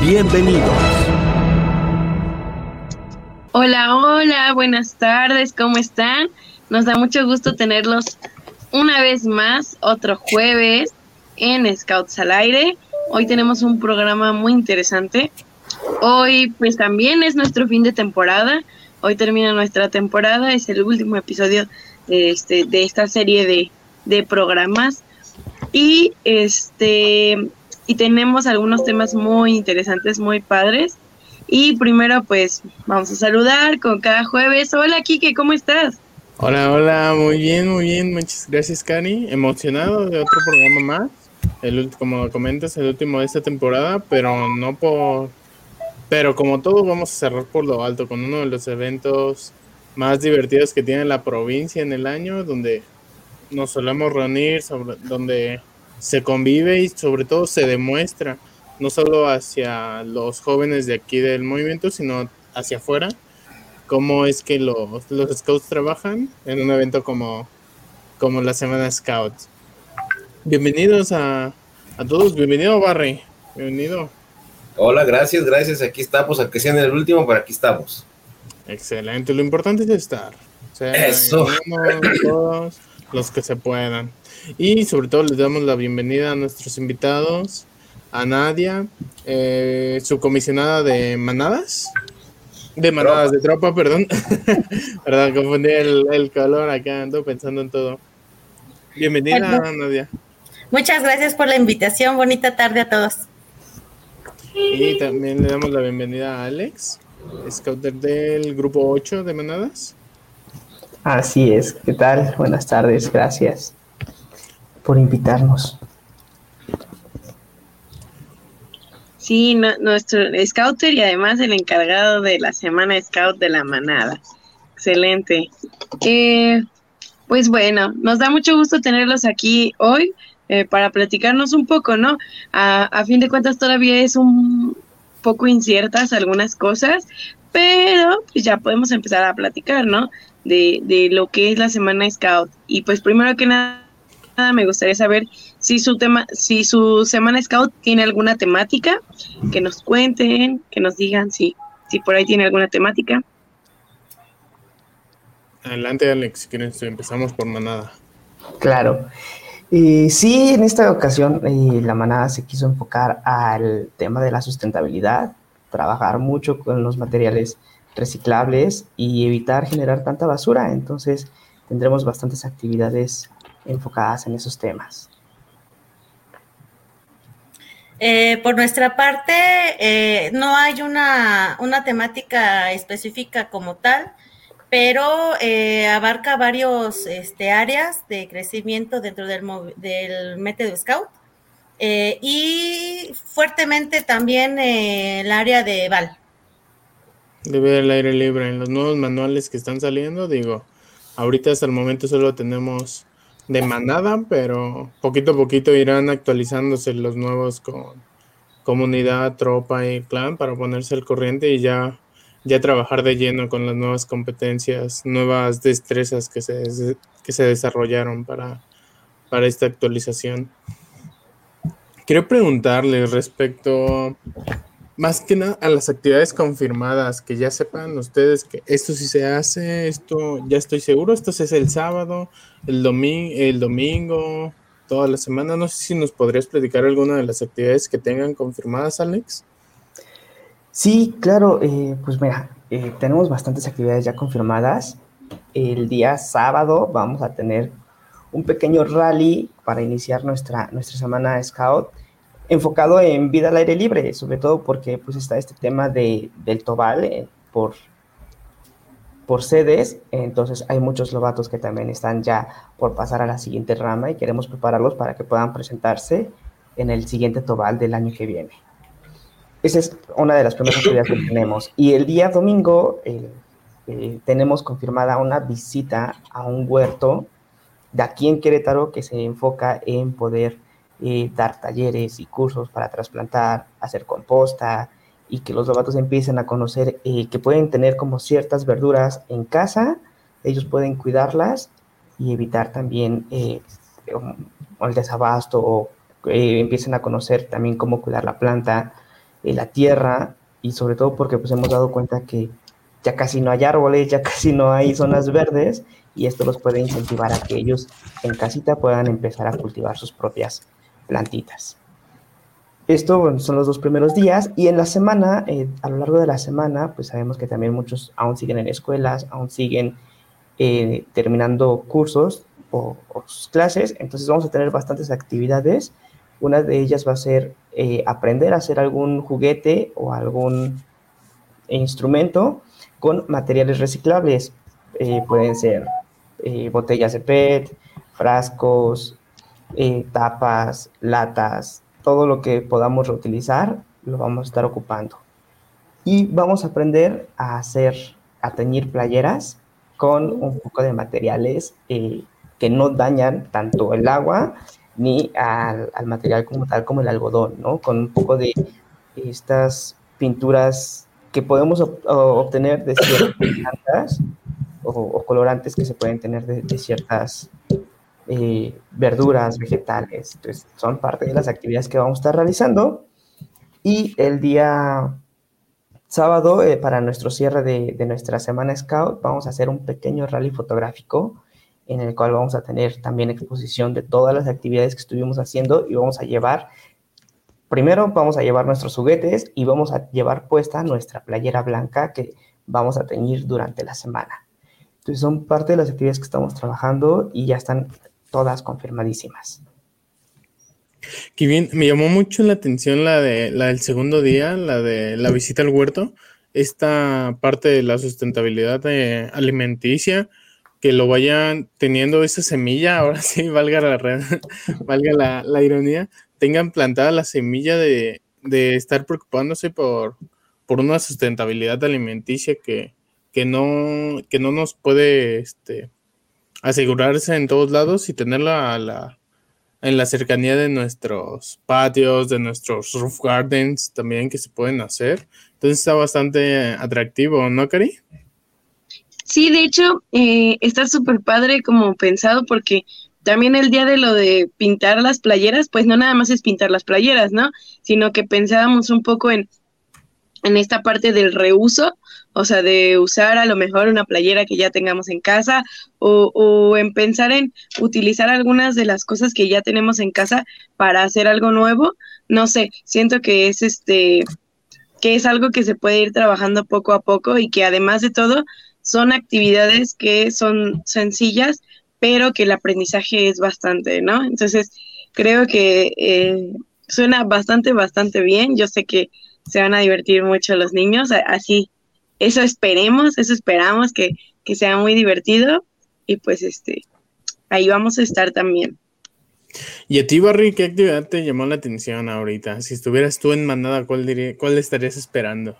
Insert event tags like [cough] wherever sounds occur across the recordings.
Bienvenidos. Hola, hola, buenas tardes, ¿cómo están? Nos da mucho gusto tenerlos una vez más, otro jueves en Scouts al Aire. Hoy tenemos un programa muy interesante. Hoy pues también es nuestro fin de temporada. Hoy termina nuestra temporada, es el último episodio de, este, de esta serie de, de programas. Y este y tenemos algunos temas muy interesantes, muy padres. Y primero pues vamos a saludar con cada jueves. Hola Kike, ¿cómo estás? Hola, hola, muy bien, muy bien, muchas gracias Cari, emocionado de otro programa más, el como comentas, el último de esta temporada, pero no por, pero como todo vamos a cerrar por lo alto con uno de los eventos más divertidos que tiene la provincia en el año, donde nos solemos reunir, sobre, donde se convive y sobre todo se demuestra, no solo hacia los jóvenes de aquí del movimiento, sino hacia afuera, cómo es que los, los scouts trabajan en un evento como, como la Semana Scout. Bienvenidos a, a todos, bienvenido Barry, bienvenido. Hola, gracias, gracias, aquí estamos, aunque sea en el último, pero aquí estamos. Excelente, lo importante es estar. O sea, Eso. Todos los que se puedan. Y sobre todo les damos la bienvenida a nuestros invitados, a Nadia, eh, subcomisionada de Manadas. De manadas de tropa, perdón. [laughs] perdón, confundí el, el, color acá, ando pensando en todo. Bienvenida, Nadia. Muchas gracias por la invitación. Bonita tarde a todos. Y también le damos la bienvenida a Alex, scouter del grupo 8 de manadas. Así es, ¿qué tal? Buenas tardes, gracias por invitarnos. Sí, nuestro scouter y además el encargado de la semana scout de la manada. Excelente. Eh, pues bueno, nos da mucho gusto tenerlos aquí hoy eh, para platicarnos un poco, ¿no? A, a, fin de cuentas todavía es un poco inciertas algunas cosas, pero pues ya podemos empezar a platicar, ¿no? De, de lo que es la semana scout. Y pues primero que nada me gustaría saber si su tema, si su semana scout tiene alguna temática, que nos cuenten, que nos digan si, si por ahí tiene alguna temática. Adelante, Alex, si quieres, empezamos por manada. Claro. Eh, sí, en esta ocasión eh, la manada se quiso enfocar al tema de la sustentabilidad, trabajar mucho con los materiales reciclables y evitar generar tanta basura. Entonces, tendremos bastantes actividades enfocadas en esos temas. Eh, por nuestra parte, eh, no hay una, una, temática específica como tal, pero eh, abarca varios este, áreas de crecimiento dentro del, del método Scout y fuertemente también el área de VAL. De ver el aire libre en los nuevos manuales que están saliendo, digo, ahorita hasta el momento solo tenemos de manada, pero poquito a poquito irán actualizándose los nuevos con comunidad, tropa y clan para ponerse al corriente y ya, ya trabajar de lleno con las nuevas competencias, nuevas destrezas que se, que se desarrollaron para, para esta actualización. Quiero preguntarles respecto más que nada a las actividades confirmadas, que ya sepan ustedes que esto sí se hace, esto ya estoy seguro, esto hace el sábado, el, domingo, el domingo, toda la semana. No sé si nos podrías platicar alguna de las actividades que tengan confirmadas, Alex. Sí, claro, eh, pues mira, eh, tenemos bastantes actividades ya confirmadas. El día sábado vamos a tener un pequeño rally para iniciar nuestra, nuestra semana Scout enfocado en vida al aire libre, sobre todo porque pues está este tema de, del Tobal eh, por, por sedes, entonces hay muchos lobatos que también están ya por pasar a la siguiente rama y queremos prepararlos para que puedan presentarse en el siguiente Tobal del año que viene. esa es una de las primeras actividades que tenemos. Y el día domingo eh, eh, tenemos confirmada una visita a un huerto de aquí en Querétaro que se enfoca en poder eh, dar talleres y cursos para trasplantar, hacer composta y que los novatos empiecen a conocer que pueden tener como ciertas verduras en casa, ellos pueden cuidarlas y evitar también el desabasto o empiecen a conocer también cómo cuidar la planta, la tierra y sobre todo porque pues hemos dado cuenta que ya casi no hay árboles, ya [laughs] casi no hay zonas verdes y esto los puede incentivar a que ellos en casita puedan empezar a cultivar sus propias plantitas. Esto son los dos primeros días y en la semana, eh, a lo largo de la semana, pues sabemos que también muchos aún siguen en escuelas, aún siguen eh, terminando cursos o, clases, entonces vamos a tener bastantes actividades. Una de ellas va a ser eh, aprender a hacer algún juguete o algún instrumento con materiales reciclables. Pueden ser botellas de PET, frascos, tapas, latas, todo lo que podamos reutilizar lo vamos a estar ocupando. Y vamos a aprender a hacer, a teñir playeras con un poco de materiales que no dañan tanto el agua ni al, material como tal, como el algodón, ¿no? Con un poco de estas pinturas que podemos obtener de ciertas plantas o, colorantes que se pueden tener de, ciertas eh, verduras, vegetales. Entonces, son parte de las actividades que vamos a estar realizando. Y el día sábado, eh, para nuestro cierre de, de, nuestra semana Scout, vamos a hacer un pequeño rally fotográfico en el cual vamos a tener también exposición de todas las actividades que estuvimos haciendo y vamos a llevar, primero vamos a llevar nuestros juguetes y vamos a llevar puesta nuestra playera blanca que vamos a teñir durante la semana. Entonces son parte de las actividades que estamos trabajando y ya están todas confirmadísimas. Qué bien, me llamó mucho la atención la, de, la del segundo día, la de la visita al huerto, esta parte de la sustentabilidad alimenticia, que lo vayan teniendo esa semilla, [laughs] ahora sí, valga la, [laughs] valga la, ironía, tengan plantada la semilla de, estar preocupándose por, por una sustentabilidad alimenticia que, que, no, que no nos puede este, asegurarse en todos lados y tenerla la, en la cercanía de nuestros patios, de nuestros roof gardens también que se pueden hacer. Entonces está bastante atractivo, ¿no, Cari? Sí, de hecho, eh, está súper padre como pensado porque también el día de lo de pintar las playeras, pues no nada más es pintar las playeras, ¿no? Sino que pensábamos un poco en, en esta parte del reuso, o sea, de usar a lo mejor una playera que ya tengamos en casa o, o en pensar en utilizar algunas de las cosas que ya tenemos en casa para hacer algo nuevo. No sé, siento que es este que es algo que se puede ir trabajando poco a poco y que además de todo son actividades que son sencillas, pero que el aprendizaje es bastante, ¿no? Entonces, creo que eh, suena bastante, bastante bien. Yo sé que se van a divertir mucho los niños, así, eso esperemos, eso esperamos que, que sea muy divertido y pues este, ahí vamos a estar también. ¿Y a ti, Barry, qué actividad te llamó la atención ahorita? Si estuvieras tú en Manada, ¿cuál, diría, cuál estarías esperando?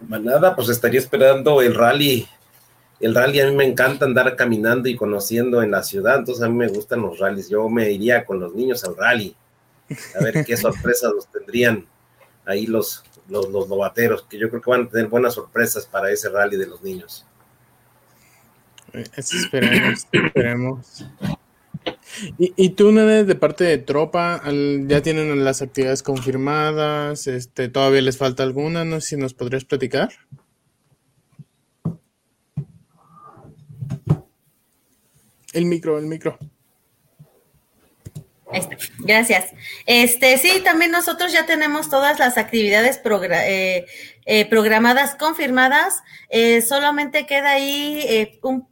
nada, pues estaría esperando el rally. El rally a mí me encanta andar caminando y conociendo en la ciudad, entonces a mí me gustan los rallies. Yo me iría con los niños al rally, a ver qué [laughs] sorpresas nos tendrían ahí los, los, los novateros, que yo creo que van a tener buenas sorpresas para ese rally de los niños. esperemos, esperemos. Y, y tú, Nene, de parte de tropa, ya tienen las actividades confirmadas, este, todavía les falta alguna, no sé si nos podrías platicar. El micro, el micro. Gracias. Este, sí, también nosotros ya tenemos todas las actividades eh, eh, programadas, confirmadas. Eh, solamente queda ahí uh,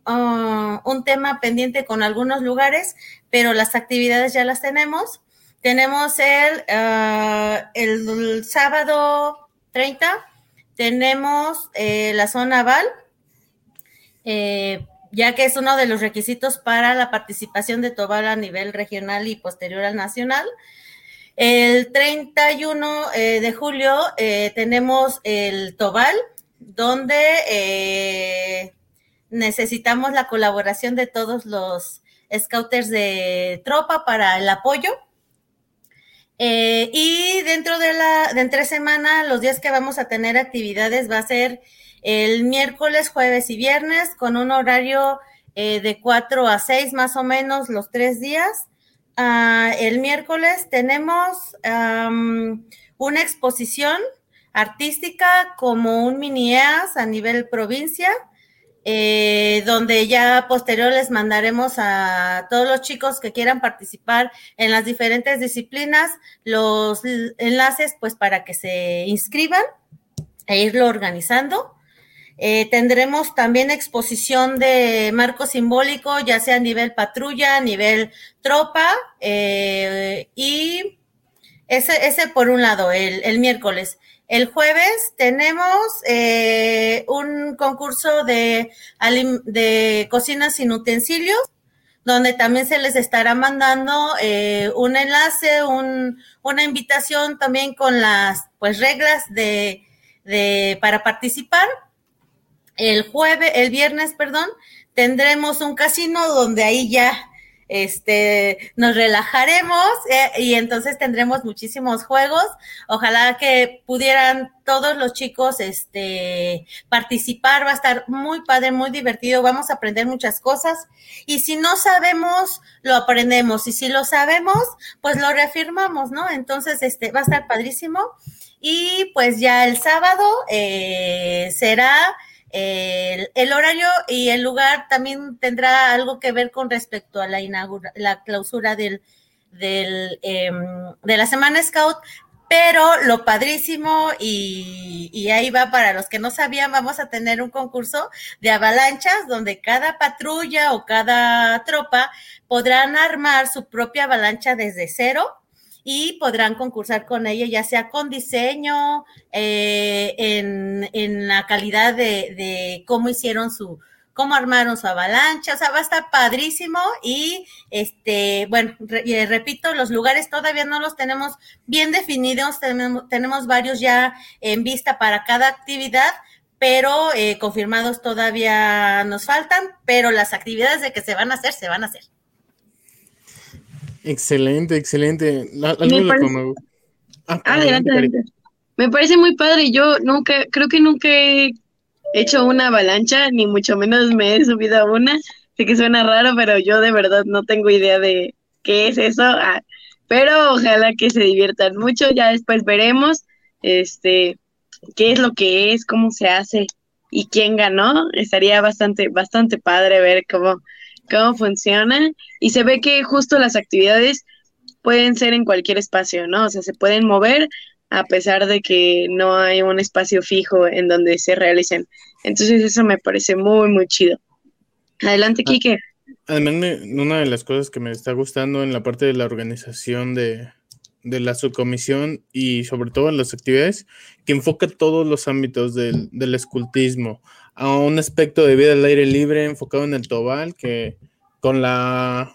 un, tema pendiente con algunos lugares, pero las actividades ya las tenemos. Tenemos el, uh, el sábado 30, tenemos la zona Val ya que es uno de los requisitos para la participación de Tobal a nivel regional y posterior al nacional. El 31 eh, de julio eh, tenemos el Tobal, donde eh, necesitamos la colaboración de todos los scouters de tropa para el apoyo. y dentro de la, de entre semana, los días que vamos a tener actividades va a ser el miércoles, jueves y viernes con un horario de 4 a 6 más o menos los tres días. Ah, el miércoles tenemos una exposición artística como un mini EAS a nivel provincia, eh, donde ya posterior les mandaremos a todos los chicos que quieran participar en las diferentes disciplinas los enlaces pues para que se inscriban e irlo organizando. Eh, tendremos también exposición de marco simbólico, ya sea a nivel patrulla, a nivel tropa, eh, y ese, ese por un lado, el, miércoles. El jueves tenemos eh, un concurso de, de cocina sin utensilios, donde también se les estará mandando un enlace, un, una invitación también con las pues reglas de, de para participar el jueves, el viernes, perdón, tendremos un casino donde ahí ya este, nos relajaremos eh, y entonces tendremos muchísimos juegos. Ojalá que pudieran todos los chicos este, participar, va a estar muy padre, muy divertido, vamos a aprender muchas cosas. Y si no sabemos, lo aprendemos. Y si lo sabemos, pues lo reafirmamos, ¿no? Entonces, este, va a estar padrísimo. Y pues ya el sábado eh, será el, horario y el lugar también tendrá algo que ver con respecto a la, la clausura del, del, em, de la Semana Scout, pero lo padrísimo y, y, ahí va para los que no sabían, vamos a tener un concurso de avalanchas donde cada patrulla o cada tropa podrán armar su propia avalancha desde cero y podrán concursar con ella, ya sea con diseño, eh, en, la calidad de, cómo hicieron su, cómo armaron su avalancha, o sea, va a estar padrísimo y este, bueno, eh, repito, los lugares todavía no los tenemos bien definidos, tenemos, tenemos varios ya en vista para cada actividad, pero eh, confirmados todavía nos faltan, pero las actividades de que se van a hacer, se van a hacer. Excelente, excelente. me parece... Ah, adelante, adelante. Me parece muy padre. Yo nunca, creo que nunca he hecho una avalancha, ni mucho menos me he subido a una. Sé que suena raro, pero yo de verdad no tengo idea de qué es eso. Ah, pero ojalá que se diviertan mucho. Ya después veremos este qué es lo que es, cómo se hace y quién ganó. Estaría bastante, bastante padre ver cómo, cómo funciona y se ve que justo las actividades pueden ser en cualquier espacio, ¿no? O sea, se pueden mover a pesar de que no hay un espacio fijo en donde se realicen. Entonces eso me parece muy, muy chido. Adelante, Kike. Además, una de las cosas que me está gustando en la parte de la organización de, de la subcomisión y sobre todo en las actividades, que enfoca todos los ámbitos del, del escultismo, a un aspecto de vida al aire libre enfocado en el Tobal, que con la,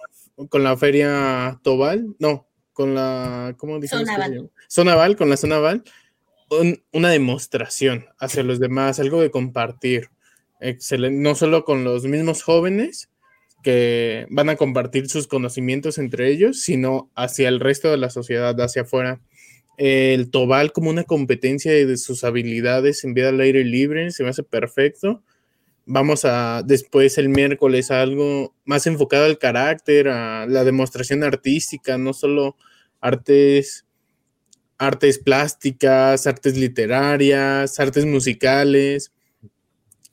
con la feria Tobal, no, con la, ¿cómo dice? Zona Val, con la Zona Val, una demostración hacia los demás, algo de compartir. Excelente, no solo con los mismos jóvenes que van a compartir sus conocimientos entre ellos, sino hacia el resto de la sociedad, hacia afuera el Tobal como una competencia de sus habilidades en vida al aire libre, se me hace perfecto. Vamos a después el miércoles algo más enfocado al carácter, a la demostración artística, no solo artes, artes plásticas, artes literarias, artes musicales.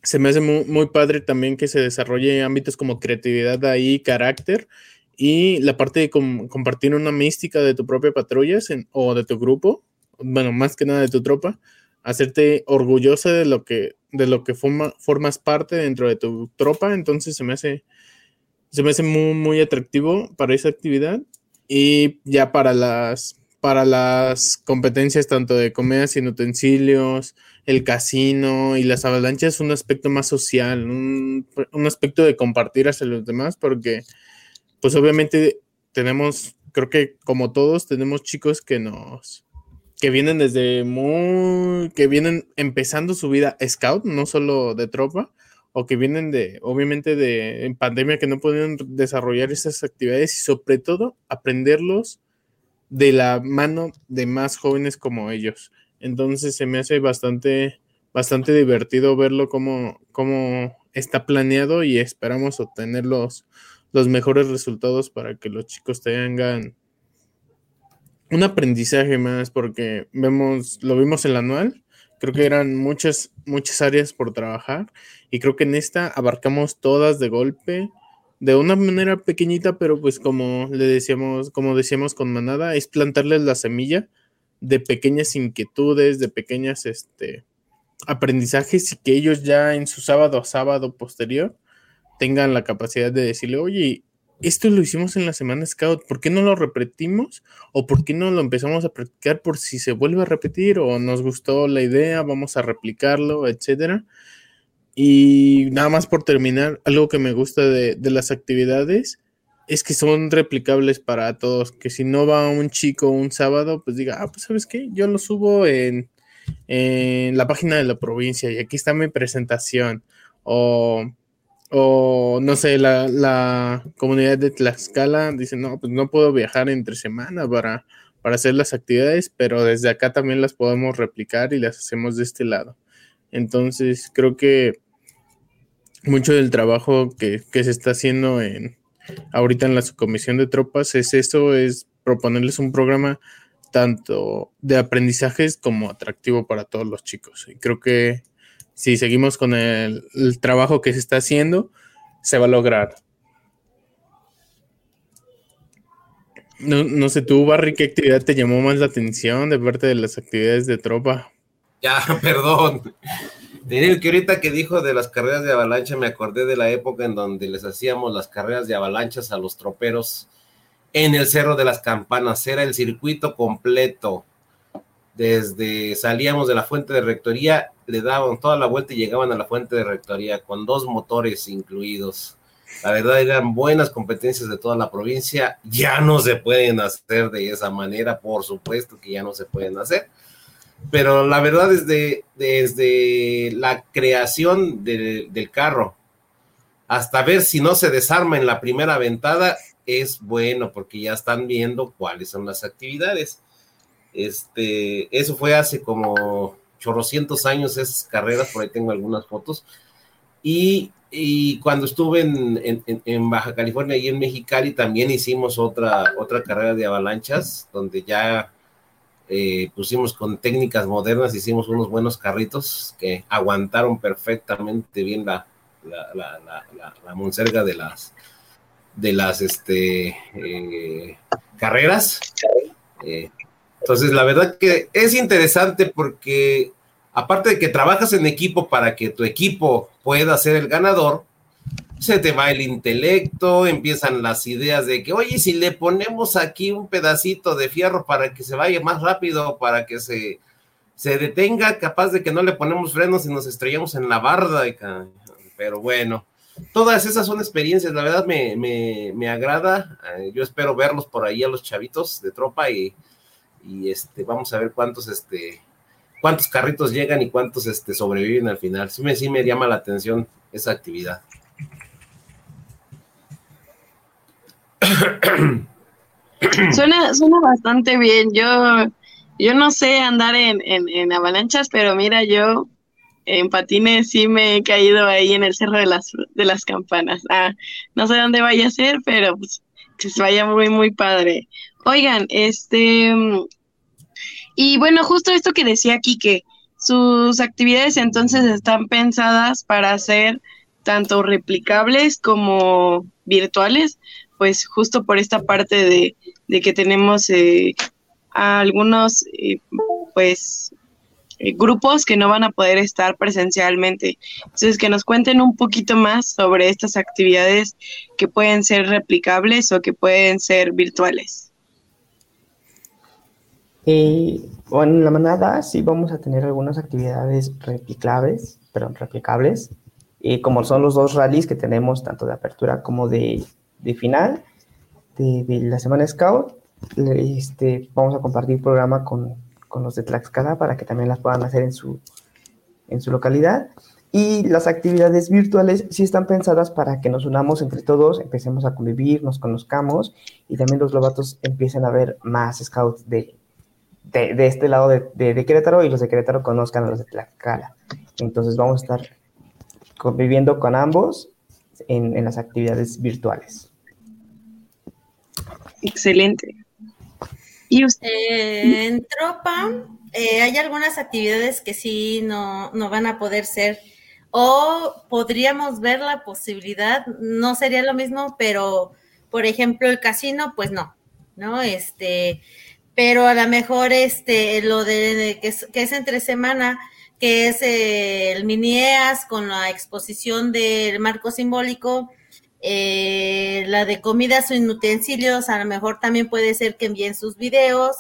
Se me hace muy, muy padre también que se desarrolle ámbitos como creatividad ahí, carácter, y la parte de compartir una mística de tu propia patrulla o de tu grupo, bueno, más que nada de tu tropa, hacerte orgullosa de lo que, de lo que formas parte dentro de tu tropa, entonces se me hace, se me hace muy, muy atractivo para esa actividad. Y ya para las, para las competencias tanto de comedia sin utensilios, el casino y las avalanchas, un aspecto más social, un, un aspecto de compartir hacia los demás, porque pues obviamente tenemos creo que como todos tenemos chicos que nos, que vienen desde muy, que vienen empezando su vida scout, no solo de tropa, o que vienen de, obviamente, de en pandemia que no pueden desarrollar esas actividades y sobre todo aprenderlos de la mano de más jóvenes como ellos. Entonces se me hace bastante, bastante divertido verlo como, como está planeado y esperamos obtener los, mejores resultados para que los chicos tengan un aprendizaje más, porque vemos, lo vimos en el anual, creo que eran muchas, muchas áreas por trabajar y creo que en esta abarcamos todas de golpe, de una manera pequeñita, pero pues como le decíamos, como decíamos con Manada, es plantarles la semilla de pequeñas inquietudes, de pequeñas este, aprendizajes y que ellos ya en su sábado a sábado posterior tengan la capacidad de decirle, oye, esto lo hicimos en la semana Scout, ¿por qué no lo repetimos? ¿O por qué no lo empezamos a practicar por si se vuelve a repetir? ¿O nos gustó la idea, vamos a replicarlo, etcétera? Y nada más por terminar, algo que me gusta de, las actividades es que son replicables para todos, que si no va un chico un sábado, pues diga, ah, pues sabes qué, yo lo subo en, en la página de la provincia y aquí está mi presentación. O o no sé, la, comunidad de Tlaxcala dice, no, pues no puedo viajar entre semana para, para hacer las actividades, pero desde acá también las podemos replicar y las hacemos de este lado. Entonces, creo que mucho del trabajo que, se está haciendo en ahorita en la subcomisión de tropas es eso, es proponerles un programa tanto de aprendizajes como atractivo para todos los chicos. Y creo que si seguimos con el, trabajo que se está haciendo, se va a lograr. No, sé, tú, Barry, ¿qué actividad te llamó más la atención de parte de las actividades de tropa? Ya, [laughs] perdón. Tenía que ahorita que dijo de las carreras de avalancha, me acordé de la época en donde les hacíamos las carreras de avalanchas a los troperos en el Cerro de las Campanas. Era el circuito completo desde salíamos de la fuente de rectoría, le daban toda la vuelta y llegaban a la fuente de rectoría con dos motores incluidos. La verdad eran buenas competencias de toda la provincia, ya no se pueden hacer de esa manera, por supuesto que ya no se pueden hacer, pero la verdad desde, desde la creación del carro hasta ver si no se desarma en la primera ventada, es bueno porque ya están viendo cuáles son las actividades este, eso fue hace como chorrocientos años esas carreras, por ahí tengo algunas fotos. Y, cuando estuve en, Baja California y en Mexicali también hicimos otra, otra carrera de avalanchas, donde ya eh, pusimos con técnicas modernas, hicimos unos buenos carritos que aguantaron perfectamente bien la, la, monserga de las, de las este, eh, carreras. Eh, entonces, la verdad que es interesante porque aparte de que trabajas en equipo para que tu equipo pueda ser el ganador, se te va el intelecto, empiezan las ideas de que, oye, si le ponemos aquí un pedacito de fierro para que se vaya más rápido, para que se, se detenga, capaz de que no le ponemos frenos y nos estrellamos en la barda. Pero bueno, todas esas son experiencias, la verdad me, me, me agrada. Eh, yo espero verlos por ahí a los chavitos de tropa y y este, vamos a ver cuántos, este, cuántos carritos llegan y cuántos este, sobreviven al final. Sí me, sí me llama la atención esa actividad. Suena, suena bastante bien. Yo, yo no sé andar en, en, avalanchas, pero mira, yo en patines sí me he caído ahí en el cerro de las, de las campanas. Ah, no sé dónde vaya a ser, pero pues, que se vaya muy, muy padre. Oigan, este, y bueno, justo esto que decía aquí, que sus actividades entonces están pensadas para ser tanto replicables como virtuales, pues justo por esta parte de, de que tenemos eh, algunos, eh, pues, eh, grupos que no van a poder estar presencialmente. Entonces, que nos cuenten un poquito más sobre estas actividades que pueden ser replicables o que pueden ser virtuales. Eh, bueno, en la manada sí vamos a tener algunas actividades replicables, perdón, replicables, eh, como son los dos rallies que tenemos, tanto de apertura como de, final de, la semana Scout. este, vamos a compartir programa con, los de Tlaxcala para que también las puedan hacer en su, en su localidad. Y las actividades virtuales sí están pensadas para que nos unamos entre todos, empecemos a convivir, nos conozcamos y también los lobatos empiecen a ver más scouts de, de, este lado de, de, Querétaro y los de Querétaro conozcan a los de Tlaxcala. Entonces vamos a estar conviviendo con ambos en, en las actividades virtuales. Excelente. ¿Y usted? Eh, en Tropa eh, hay algunas actividades que sí no, no van a poder ser o podríamos ver la posibilidad, no sería lo mismo, pero por ejemplo el casino, pues no, ¿no? Este, pero a lo mejor este, lo de, que, es, entre semana, que es el mini EAS con la exposición del marco simbólico, eh, la de comidas o utensilios, a lo mejor también puede ser que envíen sus videos.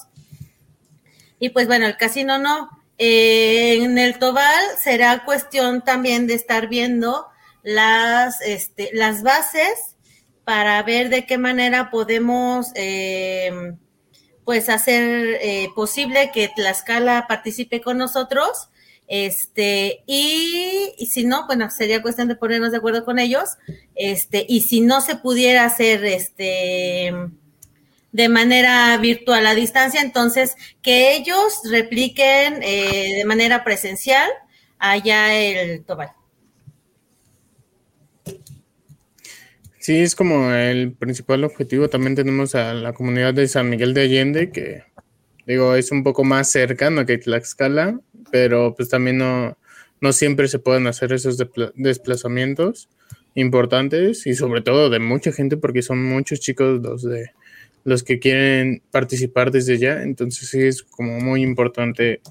Y pues bueno, el casino no. Eh, en el Tobal será cuestión también de estar viendo las, este, las bases para ver de qué manera podemos eh, pues hacer eh, posible que Tlaxcala participe con nosotros. Este, y, si no, bueno, sería cuestión de ponernos de acuerdo con ellos. Este, y si no se pudiera hacer este de manera virtual a distancia, entonces que ellos repliquen eh, de manera presencial allá el Tobal. Sí, es como el principal objetivo. También tenemos a la comunidad de San Miguel de Allende, que digo, es un poco más cercano que Tlaxcala, pero pues también no, no siempre se pueden hacer esos desplazamientos importantes y sobre todo de mucha gente porque son muchos chicos los de los que quieren participar desde ya. Entonces sí es como muy importante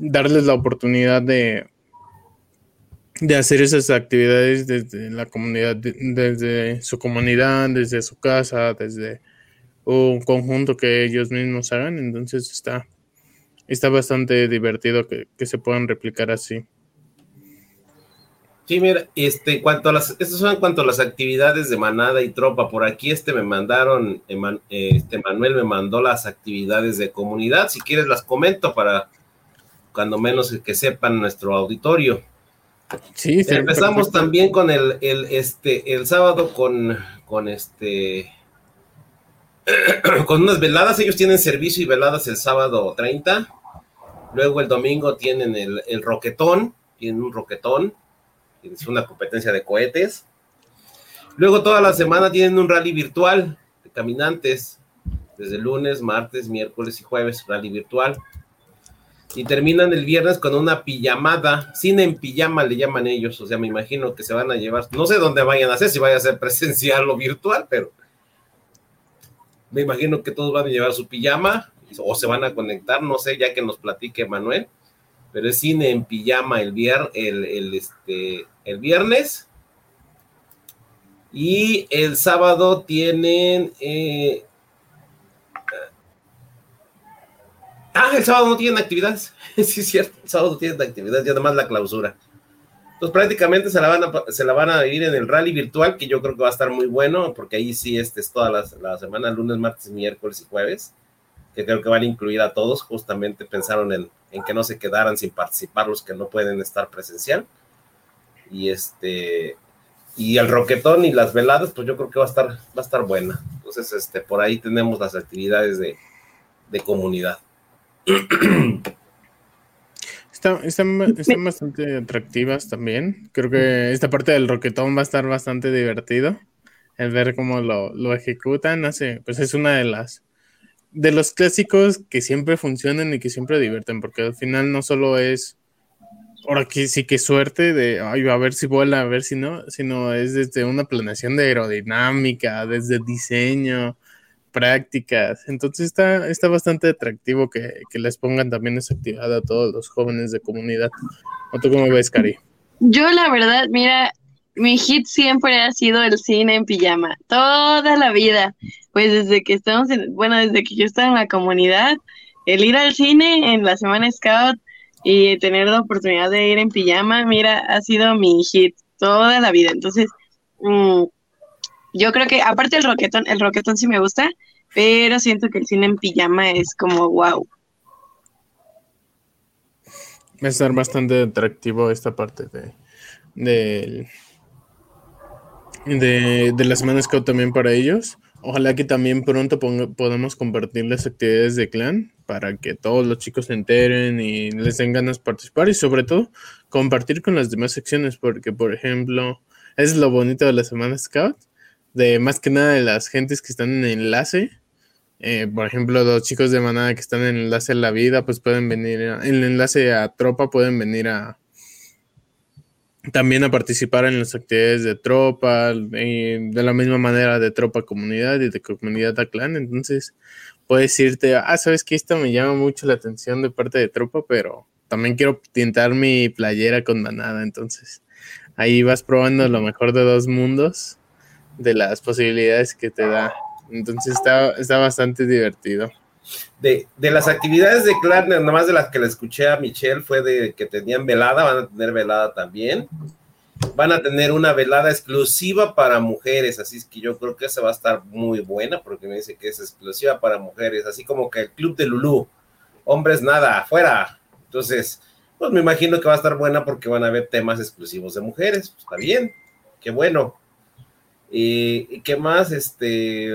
darles la oportunidad de, de hacer esas actividades desde la comunidad, desde su comunidad, desde su casa, desde un conjunto que ellos mismos hagan. Entonces está, está bastante divertido que, que se puedan replicar así. Sí, mira, este, en cuanto a las, estas son en cuanto a las actividades de manada y tropa. Por aquí, este me mandaron, este Manuel me mandó las actividades de comunidad. Si quieres las comento para cuando menos que sepan nuestro auditorio. Sí, Empezamos también con el, el, este, el sábado con, con este, [clears throat] con unas veladas. Ellos tienen servicio y veladas el sábado 30. Luego el domingo tienen el, el roquetón, tienen un roquetón es una competencia de cohetes. Luego toda la semana tienen un rally virtual de caminantes, desde lunes, martes, miércoles y jueves, rally virtual. Y terminan el viernes con una pijamada, cine en pijama le llaman ellos, o sea, me imagino que se van a llevar, no sé dónde vayan a hacer, si vaya a ser presencial o virtual, pero me imagino que todos van a llevar su pijama o se van a conectar, no sé, ya que nos platique Manuel pero es cine en pijama el, el, este, el viernes. Y el sábado tienen... Eh, ah, el sábado no tienen actividades. [laughs] sí, es cierto. El sábado tienen actividades, ya más la clausura. Entonces prácticamente se la, van a, se la van a vivir en el rally virtual, que yo creo que va a estar muy bueno, porque ahí sí este es toda la, la semana, lunes, martes, miércoles y jueves que creo que van a incluir a todos, justamente pensaron en, que no se quedaran sin participar los que no pueden estar presencial. Y este y el roquetón y las veladas, pues yo creo que va a estar, va a estar buena. Entonces, este, por ahí tenemos las actividades de, comunidad. [clears throat] están, bastante atractivas también. Creo que esta parte del roquetón va a estar bastante divertido. El ver cómo lo, lo ejecutan. Hace, pues es una de las de los clásicos que siempre funcionan y que siempre divierten, porque al final no solo es, ahora que sí que suerte de, ay, a ver si vuela, a ver si no, sino es desde una planeación de aerodinámica, desde diseño, prácticas. Entonces está, está bastante atractivo que, les pongan también esa actividad a todos los jóvenes de comunidad. ¿O tú cómo ves, Cari? Yo la verdad, mira, mi hit siempre ha sido el cine en pijama, toda la vida. Pues desde que estamos, en, bueno, desde que yo estaba en la comunidad, el ir al cine en la semana Scout y tener la oportunidad de ir en pijama, mira, ha sido mi hit toda la vida. Entonces, mm, yo creo que aparte el roquetón, el roquetón sí me gusta, pero siento que el cine en pijama es como wow. Va a estar bastante atractivo esta parte de, de, de, de la Semana Scout también para ellos. Ojalá que también pronto podamos compartir las actividades de clan para que todos los chicos se enteren y les den ganas de participar y sobre todo compartir con las demás secciones porque por ejemplo es lo bonito de la semana scout de más que nada de las gentes que están en enlace eh, por ejemplo los chicos de manada que están en enlace a la vida pues pueden venir en el enlace a tropa pueden venir a también a participar en las actividades de tropa, de la misma manera de tropa comunidad y de comunidad a clan. Entonces, puedes irte, ah, sabes que esto me llama mucho la atención de parte de tropa, pero también quiero tintar mi playera con manada. Entonces, ahí vas probando lo mejor de dos mundos, de las posibilidades que te da. Entonces, está, está bastante divertido de, de, las actividades de clan, nada más de las que le escuché a Michelle fue de que tenían velada, van a tener velada también. Van a tener una velada exclusiva para mujeres, así es que yo creo que esa va a estar muy buena porque me dice que es exclusiva para mujeres, así como que el club de Lulú, hombres nada, afuera. Entonces, pues me imagino que va a estar buena porque van a haber temas exclusivos de mujeres, pues está bien, qué bueno. ¿Y qué más? Este,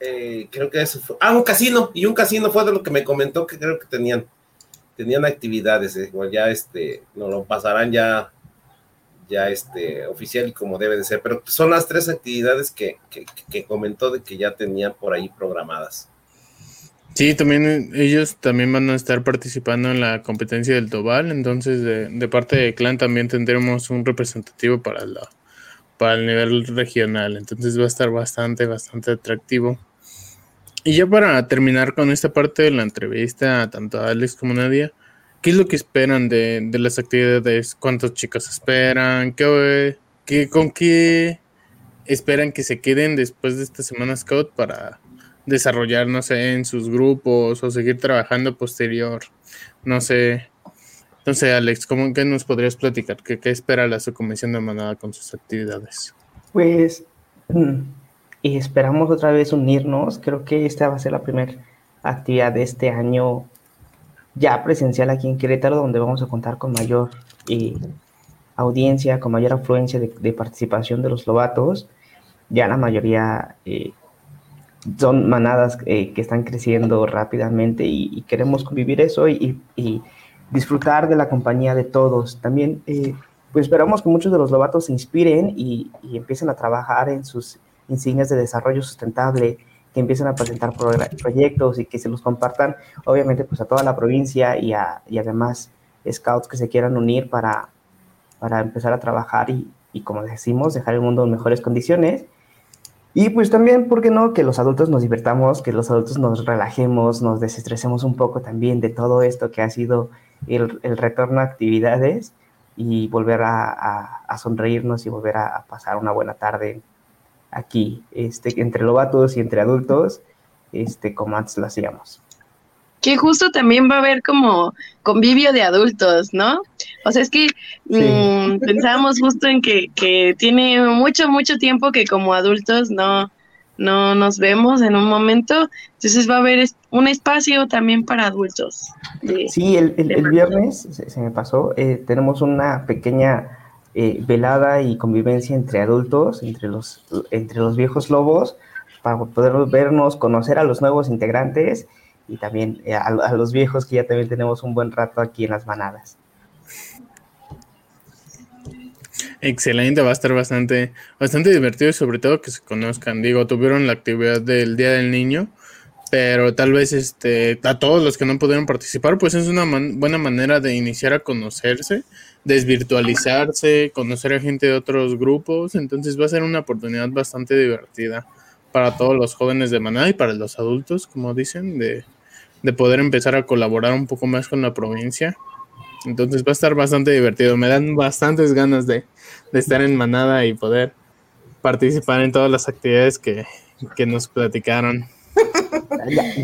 eh, creo que eso fue, ah, un casino, y un casino fue de lo que me comentó que creo que tenían, tenían actividades, eh, ya este, no lo pasarán ya, ya este, oficial y como debe de ser, pero son las tres actividades que, que, comentó de que ya tenían por ahí programadas. Sí, también ellos también van a estar participando en la competencia del Tobal, entonces de, de parte de Clan también tendremos un representativo para la para el nivel regional, entonces va a estar bastante, bastante atractivo. Y ya para terminar con esta parte de la entrevista, tanto a Alex como a Nadia, ¿qué es lo que esperan de, las actividades? ¿Cuántos chicos esperan? ¿Qué, qué, ¿Con qué esperan que se queden después de esta semana Scout para desarrollar, no sé, en sus grupos o seguir trabajando posterior? No sé. Sé, Alex, ¿cómo que nos podrías platicar? ¿Qué, qué espera la subcomisión de manada con sus actividades? Pues mm, y esperamos otra vez unirnos. Creo que esta va a ser la primera actividad de este año ya presencial aquí en Querétaro, donde vamos a contar con mayor eh, audiencia, con mayor afluencia de, participación de los lobatos. Ya la mayoría eh, son manadas eh, que están creciendo rápidamente y, queremos convivir eso y, disfrutar de la compañía de todos. También pues esperamos que muchos de los lobatos se inspiren y, y empiecen a trabajar en sus insignias de desarrollo sustentable, que empiecen a presentar proyectos y que se los compartan, obviamente, pues a toda la provincia y, a, y además scouts que se quieran unir para, para empezar a trabajar y, y, como decimos, dejar el mundo en mejores condiciones. Y pues también, ¿por qué no? Que los adultos nos divertamos, que los adultos nos relajemos, nos desestresemos un poco también de todo esto que ha sido el, el retorno a actividades y volver a, a, sonreírnos y volver a, a pasar una buena tarde aquí, este, entre lobatos y entre adultos, este, como antes lo hacíamos. Que justo también va a haber como convivio de adultos, ¿no? O sea, es que mm, pensábamos justo en que, que tiene mucho, mucho tiempo que como adultos no, no nos vemos en un momento, entonces va a haber un espacio también para adultos. sí, el, el, viernes, se, me pasó, eh, tenemos una pequeña eh, velada y convivencia entre adultos, entre los, entre los viejos lobos, para poder vernos, conocer a los nuevos integrantes y también eh, a, los viejos que ya también tenemos un buen rato aquí en las manadas. Excelente, va a estar bastante, bastante divertido y sobre todo que se conozcan. Digo, tuvieron la actividad del Día del Niño, pero tal vez este, a todos los que no pudieron participar, pues es una buena manera de iniciar a conocerse desvirtualizarse, conocer a gente de otros grupos, entonces va a ser una oportunidad bastante divertida para todos los jóvenes de Maná y para los adultos, como dicen, de, poder empezar a colaborar un poco más con la provincia. Entonces va a estar bastante divertido. Me dan bastantes ganas de, estar en Manada y poder participar en todas las actividades que, que nos platicaron.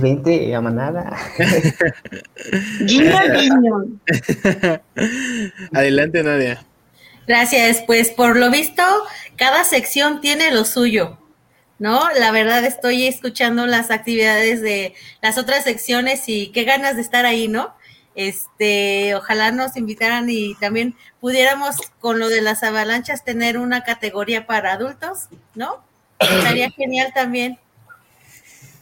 Vente a manada. [laughs] guiño, guiño. [laughs] Adelante, Nadia. Gracias. Pues por lo visto, cada sección tiene lo suyo. ¿No? La verdad estoy escuchando las actividades de las otras secciones y qué ganas de estar ahí, ¿no? Este, ojalá nos invitaran y también pudiéramos con lo de las avalanchas tener una categoría para adultos, ¿no? Estaría genial también.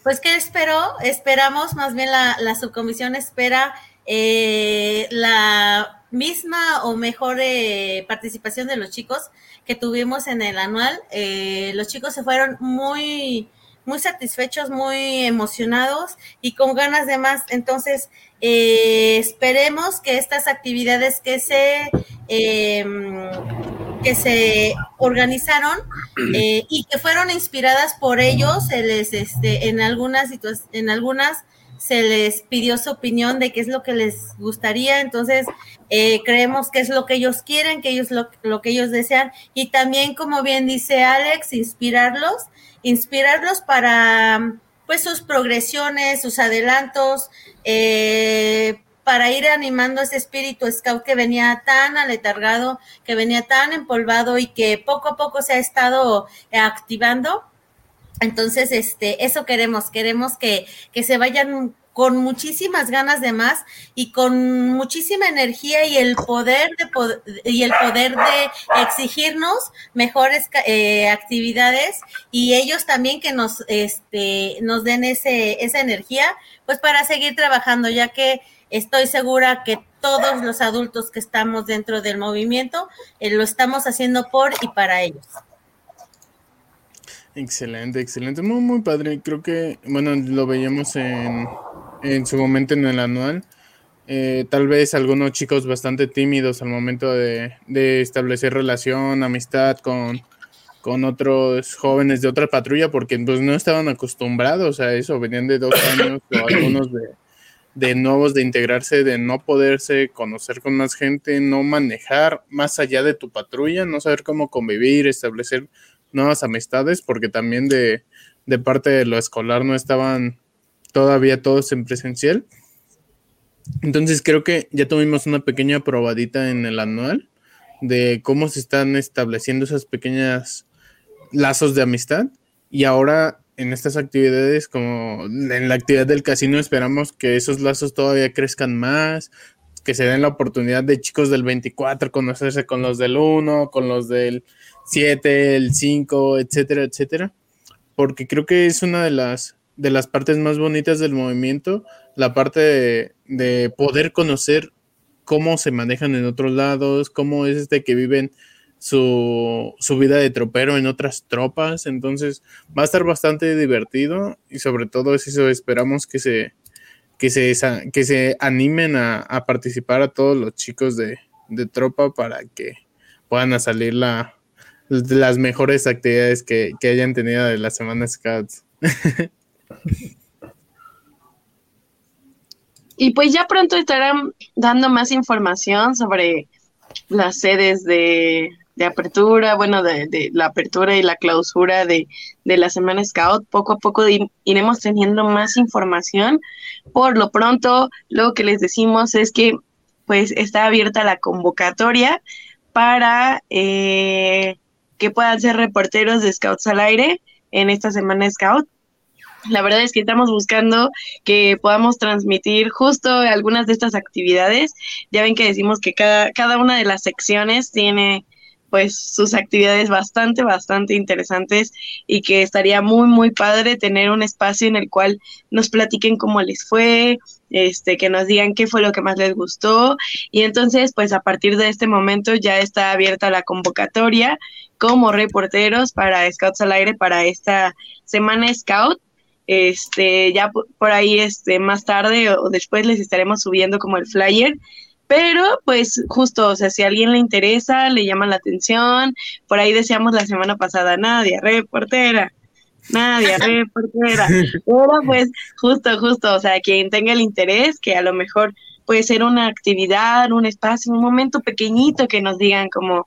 Pues, ¿qué espero? Esperamos, más bien la, la subcomisión espera eh, la misma o mejor eh, participación de los chicos que tuvimos en el anual. Eh, los chicos se fueron muy, muy satisfechos, muy emocionados y con ganas de más. Entonces, eh, esperemos que estas actividades que se em, que se organizaron [clears throat] eh, y que fueron inspiradas por ellos, se les, este, en algunas en algunas se les pidió su opinión de qué es lo que les gustaría, entonces eh, creemos que es lo que ellos quieren, que ellos lo, lo, que ellos desean y también, como bien dice Alex, inspirarlos, inspirarlos para pues sus progresiones, sus adelantos, eh, para ir animando ese espíritu scout que venía tan aletargado, que venía tan empolvado y que poco a poco se ha estado activando entonces, este, eso queremos, queremos que, que se vayan con muchísimas ganas de más y con muchísima energía y el poder de y el poder de exigirnos mejores eh, actividades y ellos también que nos este nos den ese esa energía pues para seguir trabajando ya que estoy segura que todos los adultos que estamos dentro del movimiento eh, lo estamos haciendo por y para ellos. Excelente, excelente, muy, muy padre. Creo que, bueno, lo veíamos en, en su momento en el anual. Eh, tal vez algunos chicos bastante tímidos al momento de, de establecer relación, amistad con, con, otros jóvenes de otra patrulla, porque pues no estaban acostumbrados a eso, venían de dos años o algunos de, de nuevos de integrarse, de no poderse conocer con más gente, no manejar más allá de tu patrulla, no saber cómo convivir, establecer nuevas amistades, porque también de, parte de lo escolar no estaban todavía todos en presencial. Entonces creo que ya tuvimos una pequeña probadita en el anual de cómo se están estableciendo esas pequeñas lazos de amistad y ahora en estas actividades como en la actividad del casino esperamos que esos lazos todavía crezcan más, que se den la oportunidad de chicos del 24 conocerse con los del 1, con los del 7, el 5, etcétera, etcétera, porque creo que es una de las, de las partes más bonitas del movimiento, la parte de, poder conocer cómo se manejan en otros lados, cómo es este que viven su, su, vida de tropero en otras tropas. Entonces va a estar bastante divertido y sobre todo es eso, esperamos que se, que se, que se animen a, a participar a todos los chicos de, de tropa para que puedan salir la, las mejores actividades que, hayan tenido de la semana Scouts. y pues ya pronto estarán dando más información sobre las sedes de, apertura, bueno, de, la apertura y la clausura de, de, la Semana Scout. Poco a poco iremos teniendo más información. Por lo pronto, lo que les decimos es que pues está abierta la convocatoria para eh, que puedan ser reporteros de Scouts al aire en esta semana Scout. La verdad es que estamos buscando que podamos transmitir justo algunas de estas actividades. Ya ven que decimos que cada, cada una de las secciones tiene pues sus actividades bastante, bastante interesantes y que estaría muy, muy padre tener un espacio en el cual nos platiquen cómo les fue, este, que nos digan qué fue lo que más les gustó. Y entonces, pues a partir de este momento ya está abierta la convocatoria como reporteros para Scouts al aire para esta semana Scout. Este, ya por ahí, este, más tarde o después les estaremos subiendo como el flyer pero pues justo, o sea, si a alguien le interesa, le llama la atención, por ahí decíamos la semana pasada, Nadia, reportera, Nadia, [laughs] reportera. [laughs] Pero pues justo, justo, o sea, quien tenga el interés, que a lo mejor puede ser una actividad, un espacio, un momento pequeñito que nos digan como,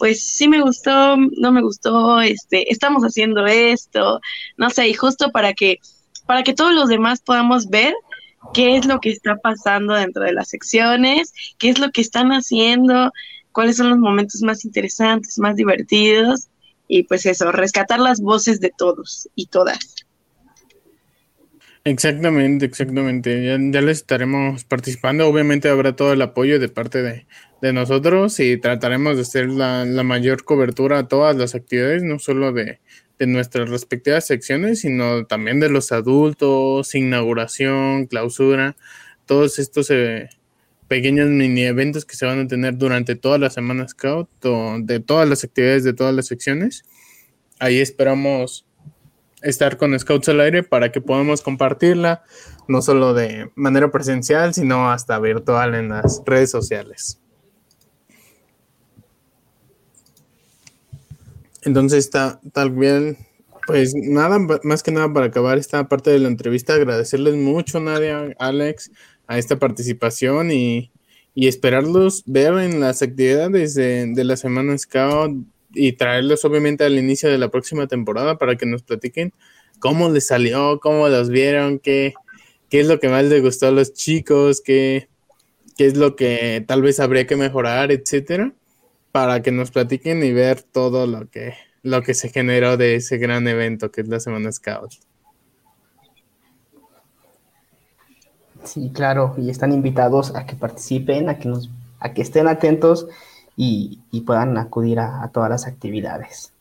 pues sí me gustó, no me gustó, este, estamos haciendo esto, no sé, y justo para que, para que todos los demás podamos ver qué es lo que está pasando dentro de las secciones, qué es lo que están haciendo, cuáles son los momentos más interesantes, más divertidos. y pues eso, rescatar las voces de todos y todas. Exactamente, exactamente. Ya, ya les estaremos participando. Obviamente habrá todo el apoyo de parte de, de nosotros y trataremos de hacer la, la, mayor cobertura a todas las actividades, no solo de, de, nuestras respectivas secciones, sino también de los adultos, inauguración, clausura, todos estos eh, pequeños mini eventos que se van a tener durante toda la semana Scout, de todas las actividades de todas las secciones. Ahí esperamos estar con Scouts al aire para que podamos compartirla, no solo de manera presencial, sino hasta virtual en las redes sociales. Entonces está tal bien, pues nada, más que nada para acabar esta parte de la entrevista, agradecerles mucho, Nadia, Alex, a esta participación y, y esperarlos ver en las actividades de, de la Semana Scout y traerlos obviamente al inicio de la próxima temporada para que nos platiquen cómo les salió, cómo los vieron, qué, qué es lo que más les gustó a los chicos, qué, qué es lo que tal vez habría que mejorar, etcétera, para que nos platiquen y ver todo lo que, lo que se generó de ese gran evento que es la Semana Scout. Sí, claro, y están invitados a que participen, a que nos, a que estén atentos y, y puedan acudir a, a, todas las actividades.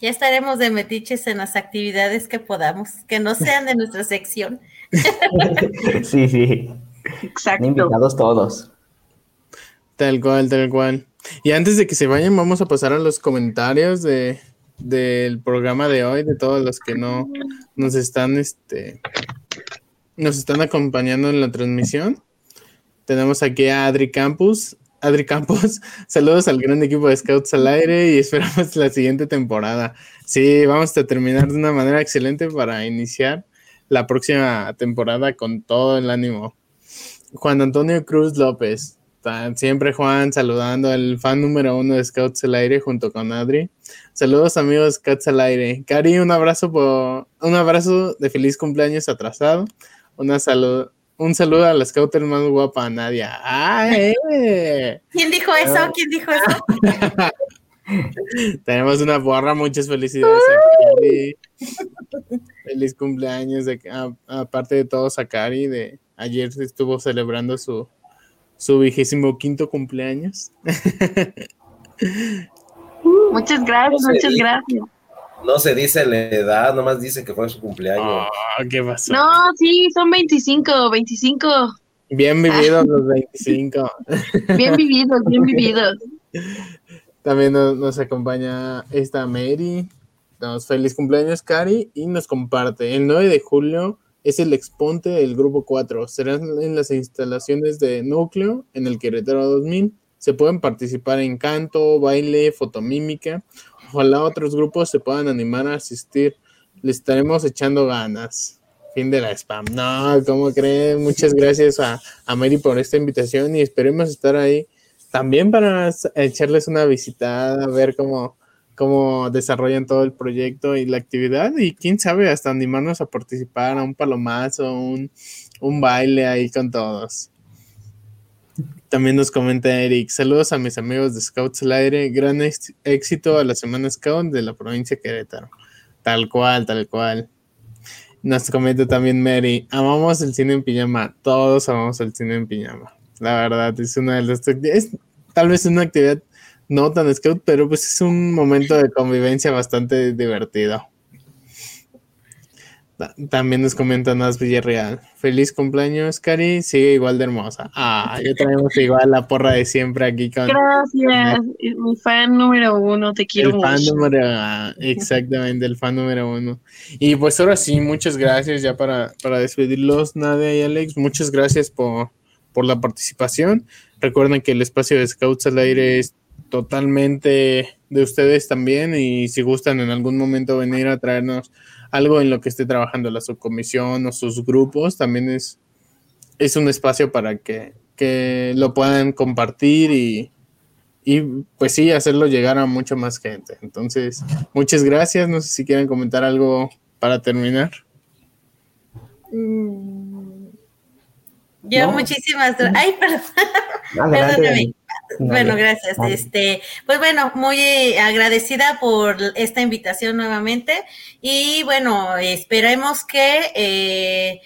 Ya estaremos de metiches en las actividades que podamos, que no sean de nuestra sección. [laughs] sí, sí. Exacto. Están invitados todos. Tal cual, tal cual. Y antes de que se vayan, vamos a pasar a los comentarios de, del programa de hoy, de todos los que no nos están, este, nos están acompañando en la transmisión. Tenemos aquí a Adri Campus. Adri Campos, [laughs] saludos al gran equipo de Scouts al aire y esperamos la siguiente temporada. Sí, vamos a terminar de una manera excelente para iniciar la próxima temporada con todo el ánimo. Juan Antonio Cruz López, siempre Juan saludando al fan número uno de Scouts al aire junto con Adri. Saludos amigos Scouts al aire. Cari, un abrazo por un abrazo de feliz cumpleaños atrasado. Una salud, un saludo a la scouter más guapa, Nadia. ¡Ay! ¿Quién dijo eso? ¿Quién dijo eso? [laughs] Tenemos una borra, muchas felicidades a Cari. Feliz cumpleaños, de, aparte de todo, a Cari. De, ayer estuvo celebrando su, su vigésimo quinto cumpleaños. [laughs] muchas gracias, muchas gracias. No se dice la edad, nomás dice que fue su cumpleaños. Oh, ¿Qué pasó? No, sí, son 25, 25. Bien vividos los 25. [laughs] Bien vividos, bien vividos. También nos, nos acompaña esta Mary. Nos feliz cumpleaños, Cari, y nos comparte. El 9 de julio es el exponte del grupo 4. Serán en las instalaciones de núcleo en el Querétaro 2000. Se pueden participar en canto, baile, fotomímica Ojalá otros grupos se puedan animar a asistir. Le estaremos echando ganas. Fin de la spam. No, ¿cómo creen? Muchas gracias a, a Mary por esta invitación y esperemos estar ahí también para echarles una visitada, ver cómo, cómo desarrollan todo el proyecto y la actividad y quién sabe hasta animarnos a participar a un palomazo, un, un baile ahí con todos. También nos comenta Eric, saludos a mis amigos de Scouts al aire, gran éxito a la Semana Scout de la provincia de Querétaro. Tal cual, tal cual. Nos comenta también Mary, amamos el cine en pijama, todos amamos el cine en pijama. La verdad, es una de las es tal vez una actividad no tan scout, pero pues es un momento de convivencia bastante divertido. También nos comenta Nas Villarreal. Feliz cumpleaños, Cari. Sigue igual de hermosa. Ah, ya traemos igual la porra de siempre aquí con. Gracias. Mi fan número uno. Te quiero el mucho. Fan número, exactamente, el fan número uno. Y pues ahora sí, muchas gracias ya para, para despedirlos, Nadia y Alex. Muchas gracias por, por la participación. Recuerden que el espacio de Scouts al aire es totalmente de ustedes también. Y si gustan en algún momento venir a traernos algo en lo que esté trabajando la subcomisión o sus grupos, también es, es un espacio para que, que lo puedan compartir y, y pues sí, hacerlo llegar a mucha más gente. Entonces, muchas gracias. No sé si quieren comentar algo para terminar. Yo no. muchísimas gracias. Ay, perdón. Perdóname. Bueno, gracias. Este, pues bueno, muy agradecida por esta invitación nuevamente y bueno, esperemos que eh,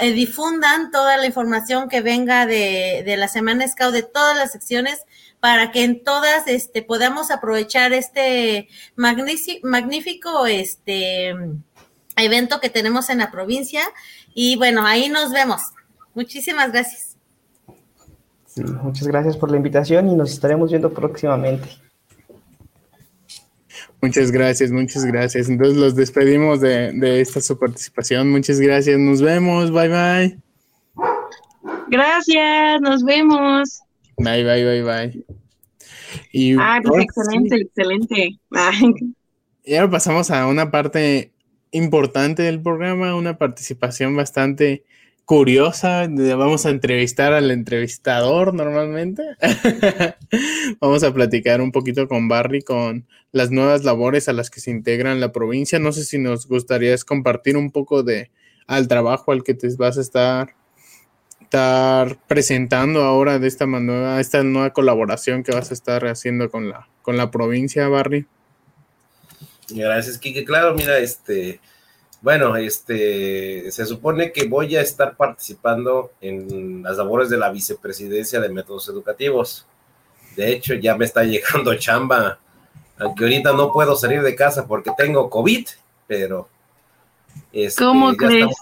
eh, difundan toda la información que venga de, de la Semana Scout de todas las secciones para que en todas este, podamos aprovechar este magnífico este, evento que tenemos en la provincia. Y bueno, ahí nos vemos. Muchísimas gracias muchas gracias por la invitación y nos estaremos viendo próximamente. Muchas gracias, muchas gracias. Entonces los despedimos de, esta su participación. Muchas gracias, nos vemos, bye bye. Gracias, nos vemos. Bye, bye, bye, bye. Y ah, pues excelente, excelente. Y ahora pasamos a una parte importante del programa, una participación bastante curiosa. Vamos a entrevistar al entrevistador normalmente. [laughs] Vamos a platicar un poquito con Barry con las nuevas labores a las que se integran la provincia. No sé si nos gustaría compartir un poco de al trabajo al que te vas a estar, estar presentando ahora de esta nueva, esta nueva colaboración que vas a estar haciendo con la, con la provincia, Barry. Gracias, Kike. Claro, mira, este, bueno, este, se supone que voy a estar participando en las labores de la vicepresidencia de métodos educativos. De hecho, ya me está [laughs] llegando chamba, aunque ahorita no puedo salir de casa porque tengo COVID, pero este, ¿Cómo crees?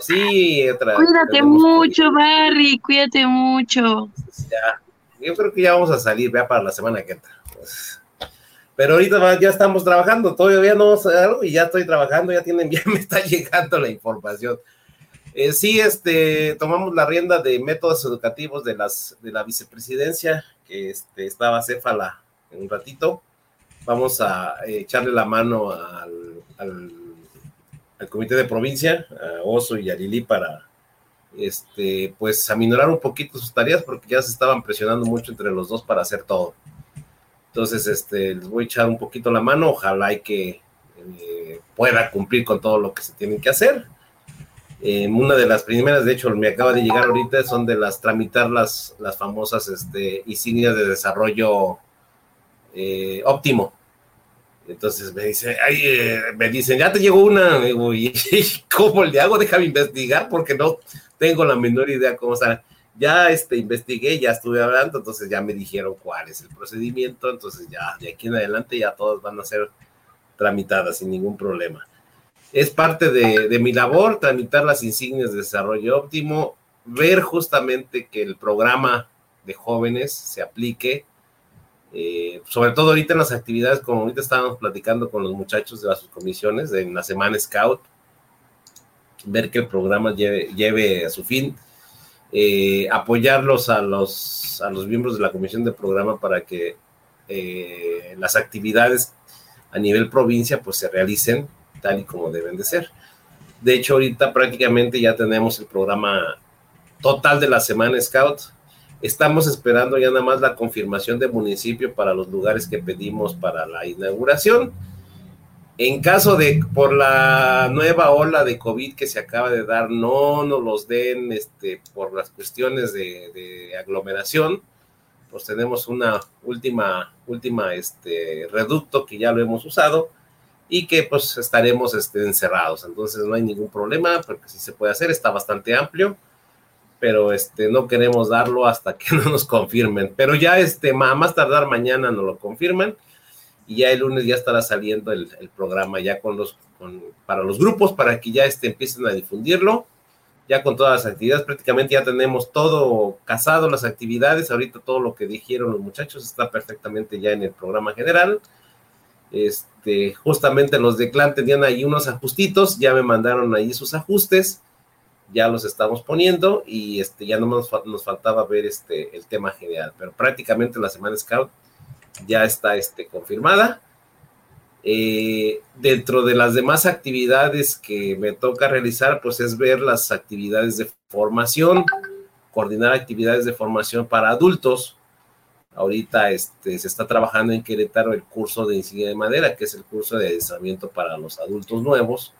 Sí, cuídate mucho, Barry, cuídate mucho. Ya, yo creo que ya vamos a salir, vea para la semana que entra. Pues, pero ahorita ya estamos trabajando, todavía no algo y ya estoy trabajando, ya tienen, [laughs] ya me está llegando la información. Eh, sí, este, tomamos la rienda de métodos educativos de las de la vicepresidencia, que este, estaba Céfala en un ratito. Vamos a eh, echarle la mano al, al, comité de provincia, a Oso y a Lili, para este, pues aminorar un poquito sus tareas, porque ya se estaban presionando mucho entre los dos para hacer todo. Entonces, este, les voy a echar un poquito la mano, ojalá y que eh, pueda cumplir con todo lo que se tiene que hacer. Eh, una de las primeras, de hecho, me acaba de llegar ahorita, son de las tramitar las, las famosas este, insignias de desarrollo eh, óptimo. Entonces me dice, ay, me dicen, ya te llegó una, y, [laughs] ¿cómo le hago? Déjame investigar porque no tengo la menor idea cómo está ya este, investigué, ya estuve hablando, entonces ya me dijeron cuál es el procedimiento, entonces ya de aquí en adelante ya todas van a ser tramitadas sin ningún problema. Es parte de, mi labor tramitar las insignias de desarrollo óptimo, ver justamente que el programa de jóvenes se aplique, eh, sobre todo ahorita en las actividades, como ahorita estábamos platicando con los muchachos de las comisiones de la semana Scout, ver que el programa lleve, lleve a su fin eh, apoyarlos a los, a los miembros de la comisión de programa para que eh, las actividades a nivel provincia pues se realicen tal y como deben de ser. De hecho, ahorita prácticamente ya tenemos el programa total de la Semana Scout. Estamos esperando ya nada más la confirmación de municipio para los lugares que pedimos para la inauguración en caso de por la nueva ola de COVID que se acaba de dar, no nos los den este, por las cuestiones de, aglomeración, pues tenemos una última, última este, reducto que ya lo hemos usado y que pues estaremos este, encerrados. Entonces no hay ningún problema, porque sí se puede hacer, está bastante amplio, pero este, no queremos darlo hasta que [laughs] no nos confirmen. Pero ya este, más tardar mañana nos lo confirman y ya el lunes ya estará saliendo el, programa ya con los, para los grupos, para que ya este, empiecen a difundirlo, ya con todas las actividades, prácticamente ya tenemos todo casado, las actividades, ahorita todo lo que dijeron los muchachos está perfectamente ya en el programa general. Este, justamente los de Clan tenían ahí unos ajustitos, ya me mandaron ahí sus ajustes, ya los estamos poniendo y este, ya no nos, nos faltaba ver este, el tema general, pero prácticamente la semana Scout ya está este, confirmada. Eh, dentro de las demás actividades que me toca realizar, pues es ver las actividades de formación, coordinar actividades de formación para adultos. Ahorita este, se está trabajando en Querétaro el curso de insignia de madera, que es el curso de adiestramiento para los adultos nuevos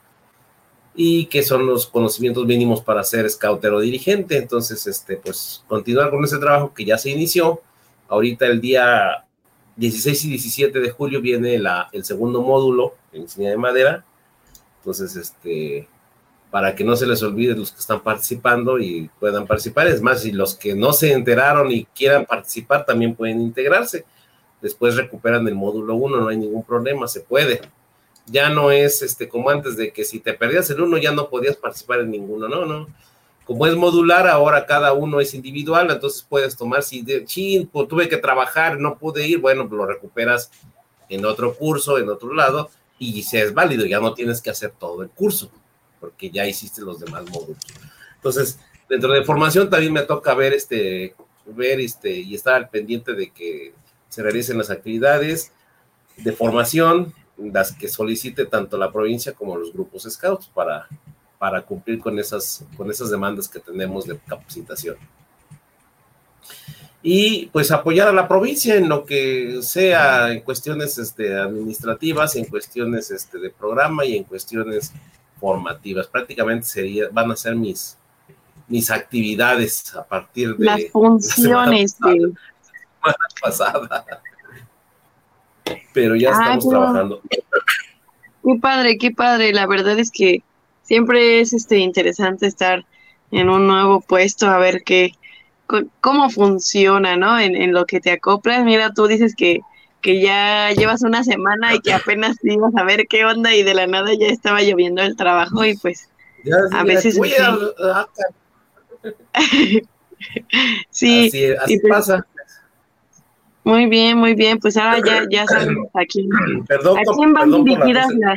y que son los conocimientos mínimos para ser scoutero dirigente. Entonces, este, pues continuar con ese trabajo que ya se inició Ahorita el día 16 y 17 de julio viene la, el segundo módulo en ingeniería de madera. Entonces, este, para que no se les olvide los que están participando y puedan participar. Es más, si los que no se enteraron y quieran participar también pueden integrarse. Después recuperan el módulo 1, no hay ningún problema, se puede. Ya no es este como antes de que si te perdías el uno ya no podías participar en ninguno, no, no. Como es modular, ahora cada uno es individual, entonces puedes tomar, si de chin, pues, tuve que trabajar, no pude ir, bueno, lo recuperas en otro curso, en otro lado, y si es válido, ya no tienes que hacer todo el curso, porque ya hiciste los demás módulos. Entonces, dentro de formación también me toca ver este, ver este, y estar al pendiente de que se realicen las actividades de formación, las que solicite tanto la provincia como los grupos scouts para, para cumplir con esas, con esas demandas que tenemos de capacitación. Y pues apoyar a la provincia en lo que sea en cuestiones este, administrativas, en cuestiones este, de programa y en cuestiones formativas. Prácticamente sería, van a ser mis, mis actividades a partir de las funciones la semana pasada. Pero ya estamos pero- trabajando. Qué padre, qué padre. La verdad es que siempre es este interesante estar en un nuevo puesto, a ver qué, cómo funciona, ¿no? En, en lo que te acoplas. Mira, tú dices que, que ya llevas una semana y que apenas ibas a ver qué onda y de la nada ya estaba lloviendo el trabajo y pues Ya, a veces sí. a- a- sí, [laughs] así pues- pasa. muy bien, muy bien. Pues ahora ya, ya sabemos aquí. Perdón, ¿A quién van perdón dirigidas las?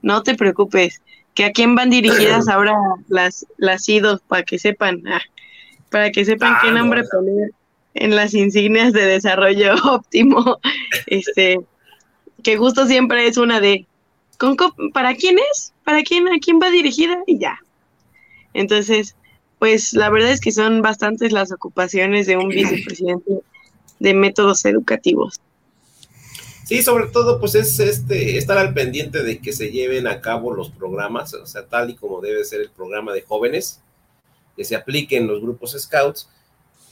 No te preocupes, que a quién van dirigidas [clears throat] ahora las las IDOs para que sepan, ah, para que sepan Ah, qué no, nombre no. poner en las insignias de desarrollo [laughs] óptimo. Este, que justo siempre es una de ¿con co- ¿para quién es? ¿Para quién? ¿A quién va dirigida? Y ya. Entonces, pues la verdad es que son bastantes las ocupaciones de un vicepresidente de métodos educativos. Sí, sobre todo, pues es este estar al pendiente de que se lleven a cabo los programas, o sea, tal y como debe ser el programa de jóvenes, que se apliquen los grupos scouts.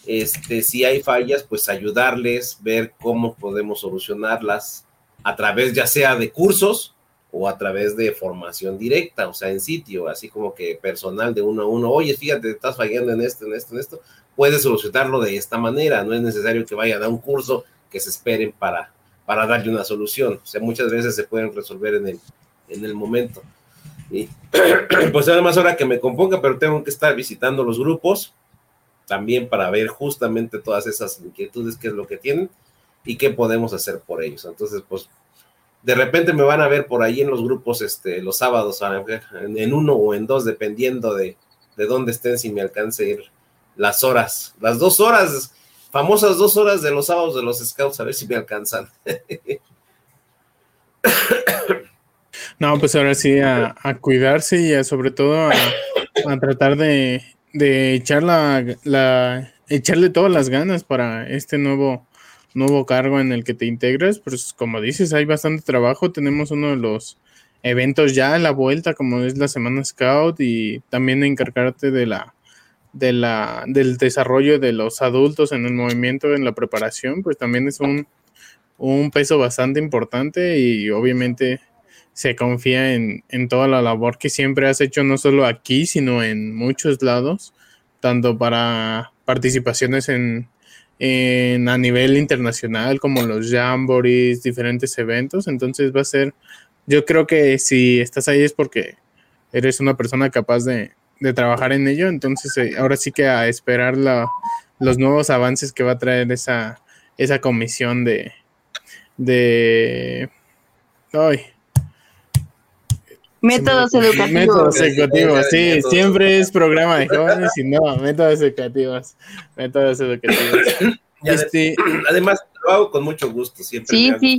Este, si hay fallas, pues ayudarles, ver cómo podemos solucionarlas a través ya sea de cursos o a través de formación directa, o sea, en sitio, así como que personal de uno a uno, oye, fíjate, estás fallando en esto, en esto, en esto, puedes solucionarlo de esta manera, no es necesario que vayan a un curso que se esperen para, para darle una solución, o sea, muchas veces se pueden resolver en el, en el momento. Y [clears throat] pues además ahora que me componga, pero tengo que estar visitando los grupos también para ver justamente todas esas inquietudes, qué es lo que tienen y qué podemos hacer por ellos. Entonces, pues de repente me van a ver por ahí en los grupos este, los sábados, en, uno o en dos, dependiendo de, de dónde estén, si me alcance ir las horas, las dos horas, famosas dos horas de los sábados de los scouts, a ver si me alcanzan. No, pues ahora sí a, cuidarse y a, sobre todo a, tratar de, de echar la, la- echarle todas las ganas para este nuevo nuevo cargo en el que te integras. Pues como dices, hay bastante trabajo. Tenemos uno de los eventos ya a la vuelta, como es la Semana Scout, y también encargarte de la de la del desarrollo de los adultos en el movimiento, en la preparación, pues también es un, un peso bastante importante y obviamente se confía en, en toda la labor que siempre has hecho, no solo aquí, sino en muchos lados, tanto para participaciones en, en a nivel internacional como los jamborees, diferentes eventos. Entonces va a ser, yo creo que si estás ahí es porque eres una persona capaz de, de trabajar en ello. Entonces eh, ahora sí que a esperar la- los nuevos avances que va a traer esa, esa comisión de... de ay, Métodos educativos. Métodos educativos, sí, Métodos siempre es programa de jóvenes y no, métodos educativos, métodos educativos. Este, [clears throat] Además, lo hago con mucho gusto, siempre Sí, me ha sí.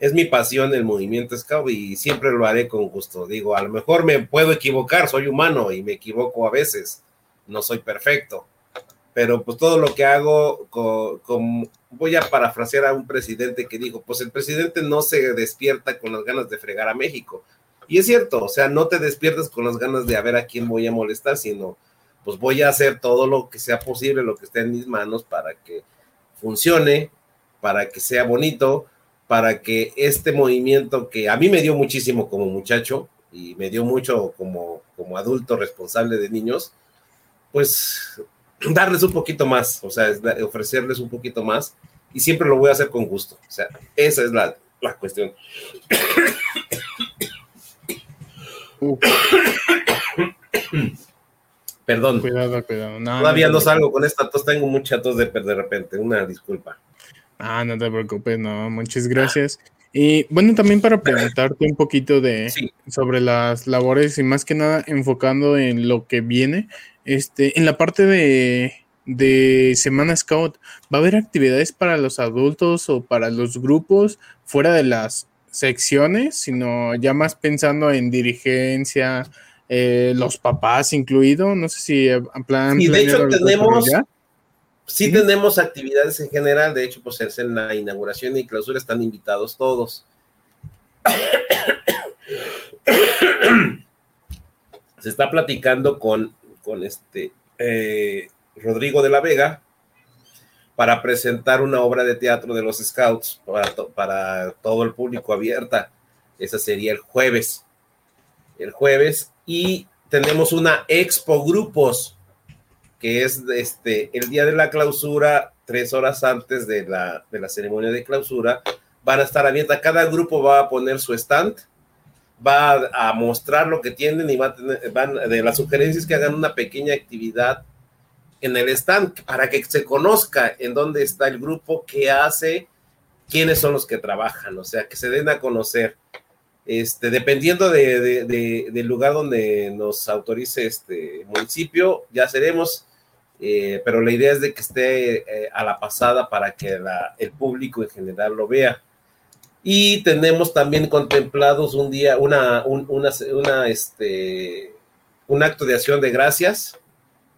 Es mi pasión el movimiento scout y siempre lo haré con gusto. Digo, a lo mejor me puedo equivocar, soy humano y me equivoco a veces, no soy perfecto, pero pues todo lo que hago, voy a parafrasear a un presidente que dijo, pues el presidente no se despierta con las ganas de fregar a México. Y es cierto, o sea, no te despiertas con las ganas de a ver a quién voy a molestar, sino pues voy a hacer todo lo que sea posible, lo que esté en mis manos para que funcione, para que sea bonito, para que este movimiento que a mí me dio muchísimo como muchacho y me dio mucho como, como adulto responsable de niños, pues darles un poquito más, o sea, ofrecerles un poquito más y siempre lo voy a hacer con gusto. O sea, esa es la, la cuestión. Perdón. Cuidado, cuidado. Todavía no, salgo con esta tos, tengo mucha tos de, de repente, una disculpa. Ah, no te preocupes, no, muchas gracias. Y bueno, también para preguntarte un poquito de sobre las labores y más que nada enfocando en lo que viene, este, en la parte de, de Semana Scout, ¿va a haber actividades para los adultos o para los grupos fuera de las secciones, sino ya más pensando en dirigencia, eh, los papás incluido? No sé si plan. Y de hecho tenemos, sí tenemos actividades en general, de hecho, pues es en la inauguración y clausura están invitados todos. [coughs] Se está platicando con, con este eh, Rodrigo de la Vega para presentar una obra de teatro de los Scouts para, para todo el público abierta. Esa sería el jueves. El jueves. Y tenemos una expo grupos, que es este, el día de la clausura, tres horas antes de la, de la ceremonia de clausura. Van a estar abiertas. Cada grupo va a poner su stand va a mostrar lo que tienen y va a tener, van, de las sugerencias que hagan una pequeña actividad en el stand para que se conozca en dónde está el grupo, qué hace, quiénes son los que trabajan, o sea, que se den a conocer. Este, dependiendo de, del lugar donde nos autorice este municipio, ya seremos, eh, pero la idea es de que esté eh, a la pasada para que el público en general lo vea. Y tenemos también contemplados un día, una, una, una, este, un acto de acción de gracias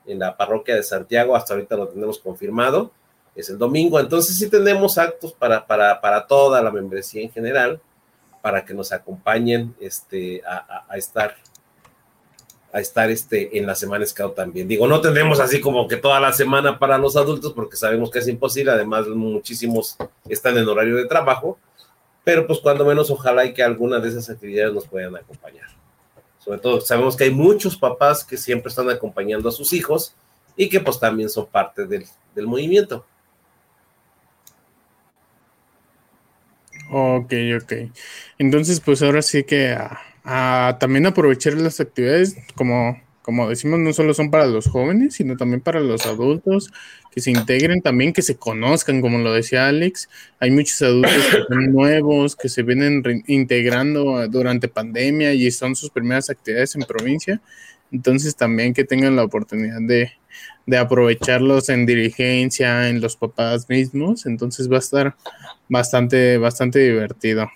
en la parroquia de Santiago, hasta ahorita lo tenemos confirmado, es el domingo, entonces sí tenemos actos para, para, para toda la membresía en general, para que nos acompañen este, a, a, estar a estar este, en la semana Scout también. Digo, no tendremos así como que toda la semana para los adultos porque sabemos que es imposible, además muchísimos están en horario de trabajo, pero pues cuando menos ojalá y que alguna de esas actividades nos puedan acompañar. Sobre todo sabemos que hay muchos papás que siempre están acompañando a sus hijos y que pues también son parte del, del movimiento. Ok, ok. Entonces, pues ahora sí que a, también aprovechar las actividades, como, como decimos, no solo son para los jóvenes, sino también para los adultos, que se integren también, que se conozcan, como lo decía Alex. Hay muchos adultos que son [coughs] nuevos, que se vienen integrando durante pandemia y son sus primeras actividades en provincia. Entonces también que tengan la oportunidad de, de aprovecharlos en dirigencia, en los papás mismos. Entonces va a estar bastante, bastante divertido.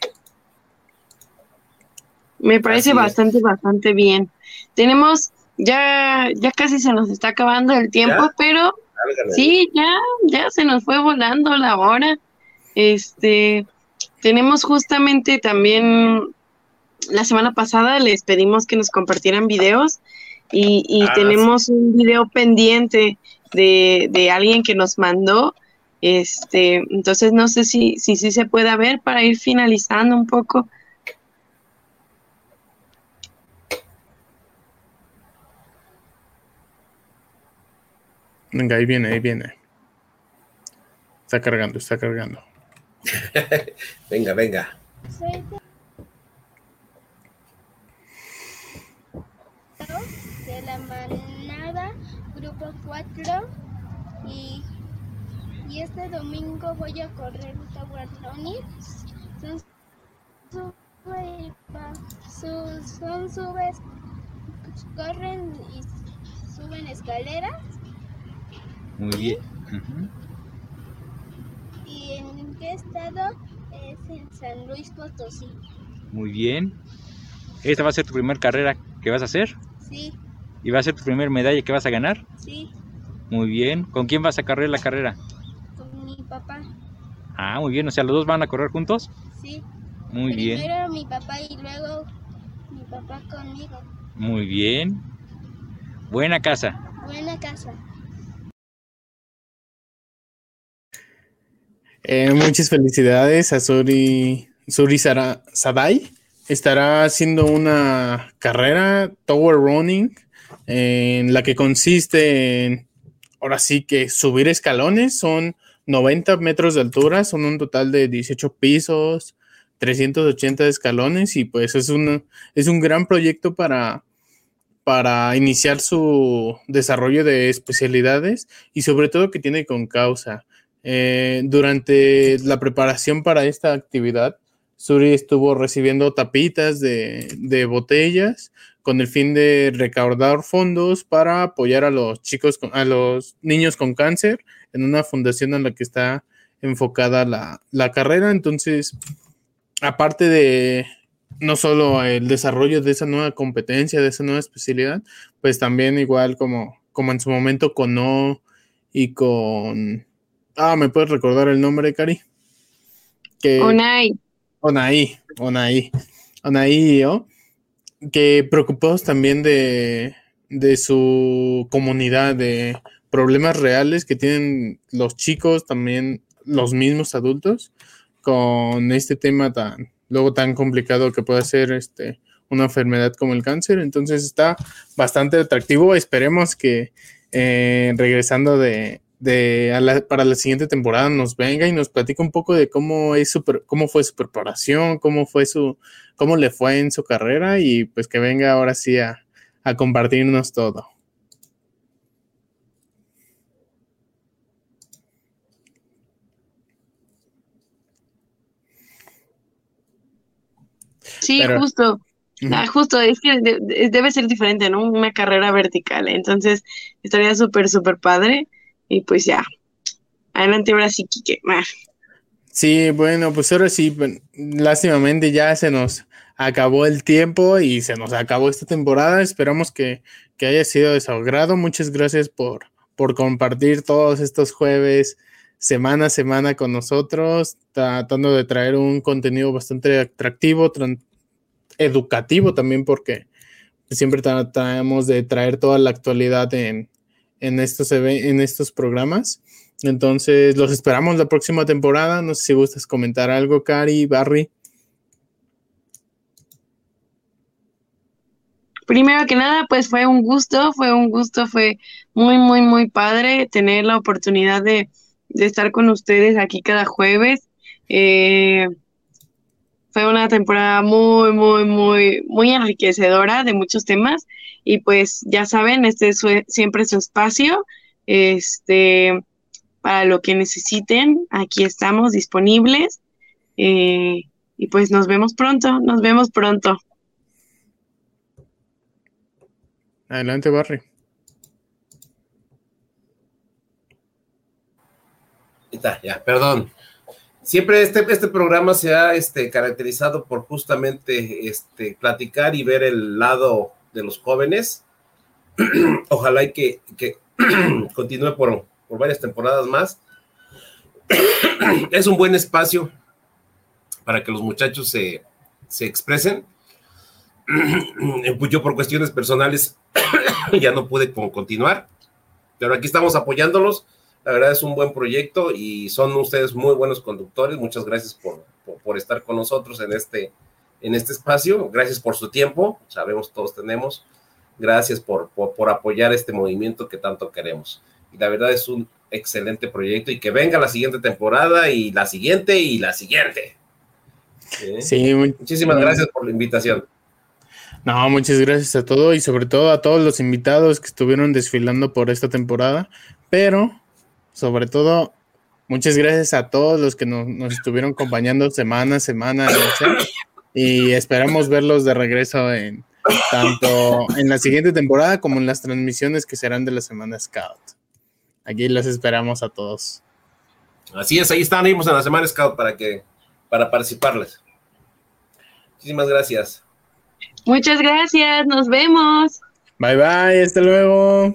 Me parece bastante, bastante bien. Tenemos, ya, ya casi se nos está acabando el tiempo, pero Sí, ya, ya se nos fue volando la hora. Este, tenemos justamente también la semana pasada les pedimos que nos compartieran videos y, ah, tenemos un video pendiente de, de, alguien que nos mandó. Este, entonces no sé si, si, si se puede ver para ir finalizando un poco. Venga, ahí viene, ahí viene. Está cargando, está cargando. [laughs] venga, venga. De la manada, grupo 4. Y, y este domingo voy a correr Tower Son, son, son subes, corren y suben escaleras muy bien. ¿Y en qué estado? Es en San Luis Potosí. Muy bien. ¿Esta va a ser tu primera carrera que vas a hacer? Sí. ¿Y va a ser tu primera medalla que vas a ganar? Sí. Muy bien. ¿Con quién vas a correr la carrera? Con mi papá. Ah, muy bien. O sea, ¿los dos van a correr juntos? Sí. Muy bien. Primero mi papá y luego mi papá conmigo. Muy bien. Buena casa. Buena casa. Eh, muchas felicidades a Suri, Suri Sara- Sadai. Estará haciendo una carrera Tower Running en la que consiste en, ahora sí que subir escalones, son 90 metros de altura, son un total de 18 pisos, 380 escalones y pues es, una, es un gran proyecto para, para iniciar su desarrollo de especialidades y sobre todo que tiene con causa. Eh, durante la preparación para esta actividad, Suri estuvo recibiendo tapitas de, botellas con el fin de recaudar fondos para apoyar a los chicos, con- a los niños con cáncer en una fundación en la que está enfocada la, la carrera. Entonces, aparte de no solo el desarrollo de esa nueva competencia, de esa nueva especialidad, pues también igual como, como en su momento con O y con... Ah, ¿me puedes recordar el nombre, Cari? Que, Unai, Onaí, Onaí, Onaí y yo, que preocupados también de, de su comunidad, de problemas reales que tienen los chicos, también los mismos adultos, con este tema tan, luego tan complicado que puede ser este, una enfermedad como el cáncer. Entonces está bastante atractivo. Esperemos que eh, regresando de, de a la- para la siguiente temporada nos venga y nos platique un poco de cómo es su, pre- cómo fue su preparación, cómo fue su, cómo le fue en su carrera y pues que venga ahora sí a, a compartirnos todo. sí, Pero- justo. Ah, justo, es que de- debe ser diferente, ¿no? Una carrera vertical. Entonces, estaría súper, súper padre. Y pues ya. Adelante, ahora sí, Quique. Sí, bueno, pues ahora sí, lástimamente ya se nos acabó el tiempo y se nos acabó esta temporada. Esperamos que, que haya sido de su agrado. Muchas gracias por, por compartir todos estos jueves, semana a semana con nosotros, tratando de traer un contenido bastante atractivo, educativo también, porque siempre tratamos de traer toda la actualidad en, en, estos, en estos programas. Entonces, los esperamos la próxima temporada. No sé si gustas comentar algo, Cari, Barry. Primero que nada, pues fue un gusto, fue un gusto, fue muy, muy, muy padre tener la oportunidad de, de estar con ustedes aquí cada jueves. Eh, fue una temporada muy, muy, muy, muy enriquecedora de muchos temas y pues ya saben, este es su- siempre su espacio. Este, para lo que necesiten, aquí estamos disponibles. Eh, y pues nos vemos pronto, nos vemos pronto. Adelante, Barry. Ahí está, ya, perdón. Siempre este, este programa se ha este, caracterizado por justamente este, platicar y ver el lado de los jóvenes. [clears throat] Ojalá que, que [clears throat] continúe por, por varias temporadas más. [clears throat] es un buen espacio para que los muchachos se, se expresen. Yo por cuestiones personales ya no pude con- continuar, pero aquí estamos apoyándolos. La verdad es un buen proyecto y son ustedes muy buenos conductores. Muchas gracias por, por, por estar con nosotros en este, en este espacio. Gracias por su tiempo. Sabemos todos tenemos. Gracias por, por, por apoyar este movimiento que tanto queremos. Y la verdad es un excelente proyecto y que venga la siguiente temporada y la siguiente y la siguiente. ¿Sí? Sí, mu- Muchísimas gracias por la invitación. No, muchas gracias a todos y sobre todo a todos los invitados que estuvieron desfilando por esta temporada, pero sobre todo muchas gracias a todos los que nos, nos estuvieron acompañando semana a semana chat, y esperamos verlos de regreso en tanto en la siguiente temporada como en las transmisiones que serán de la semana Scout. Aquí los esperamos a todos. Así es, ahí estaremos en la Semana Scout para que para participarles. Muchísimas gracias. Muchas gracias, nos vemos. Bye bye, hasta luego.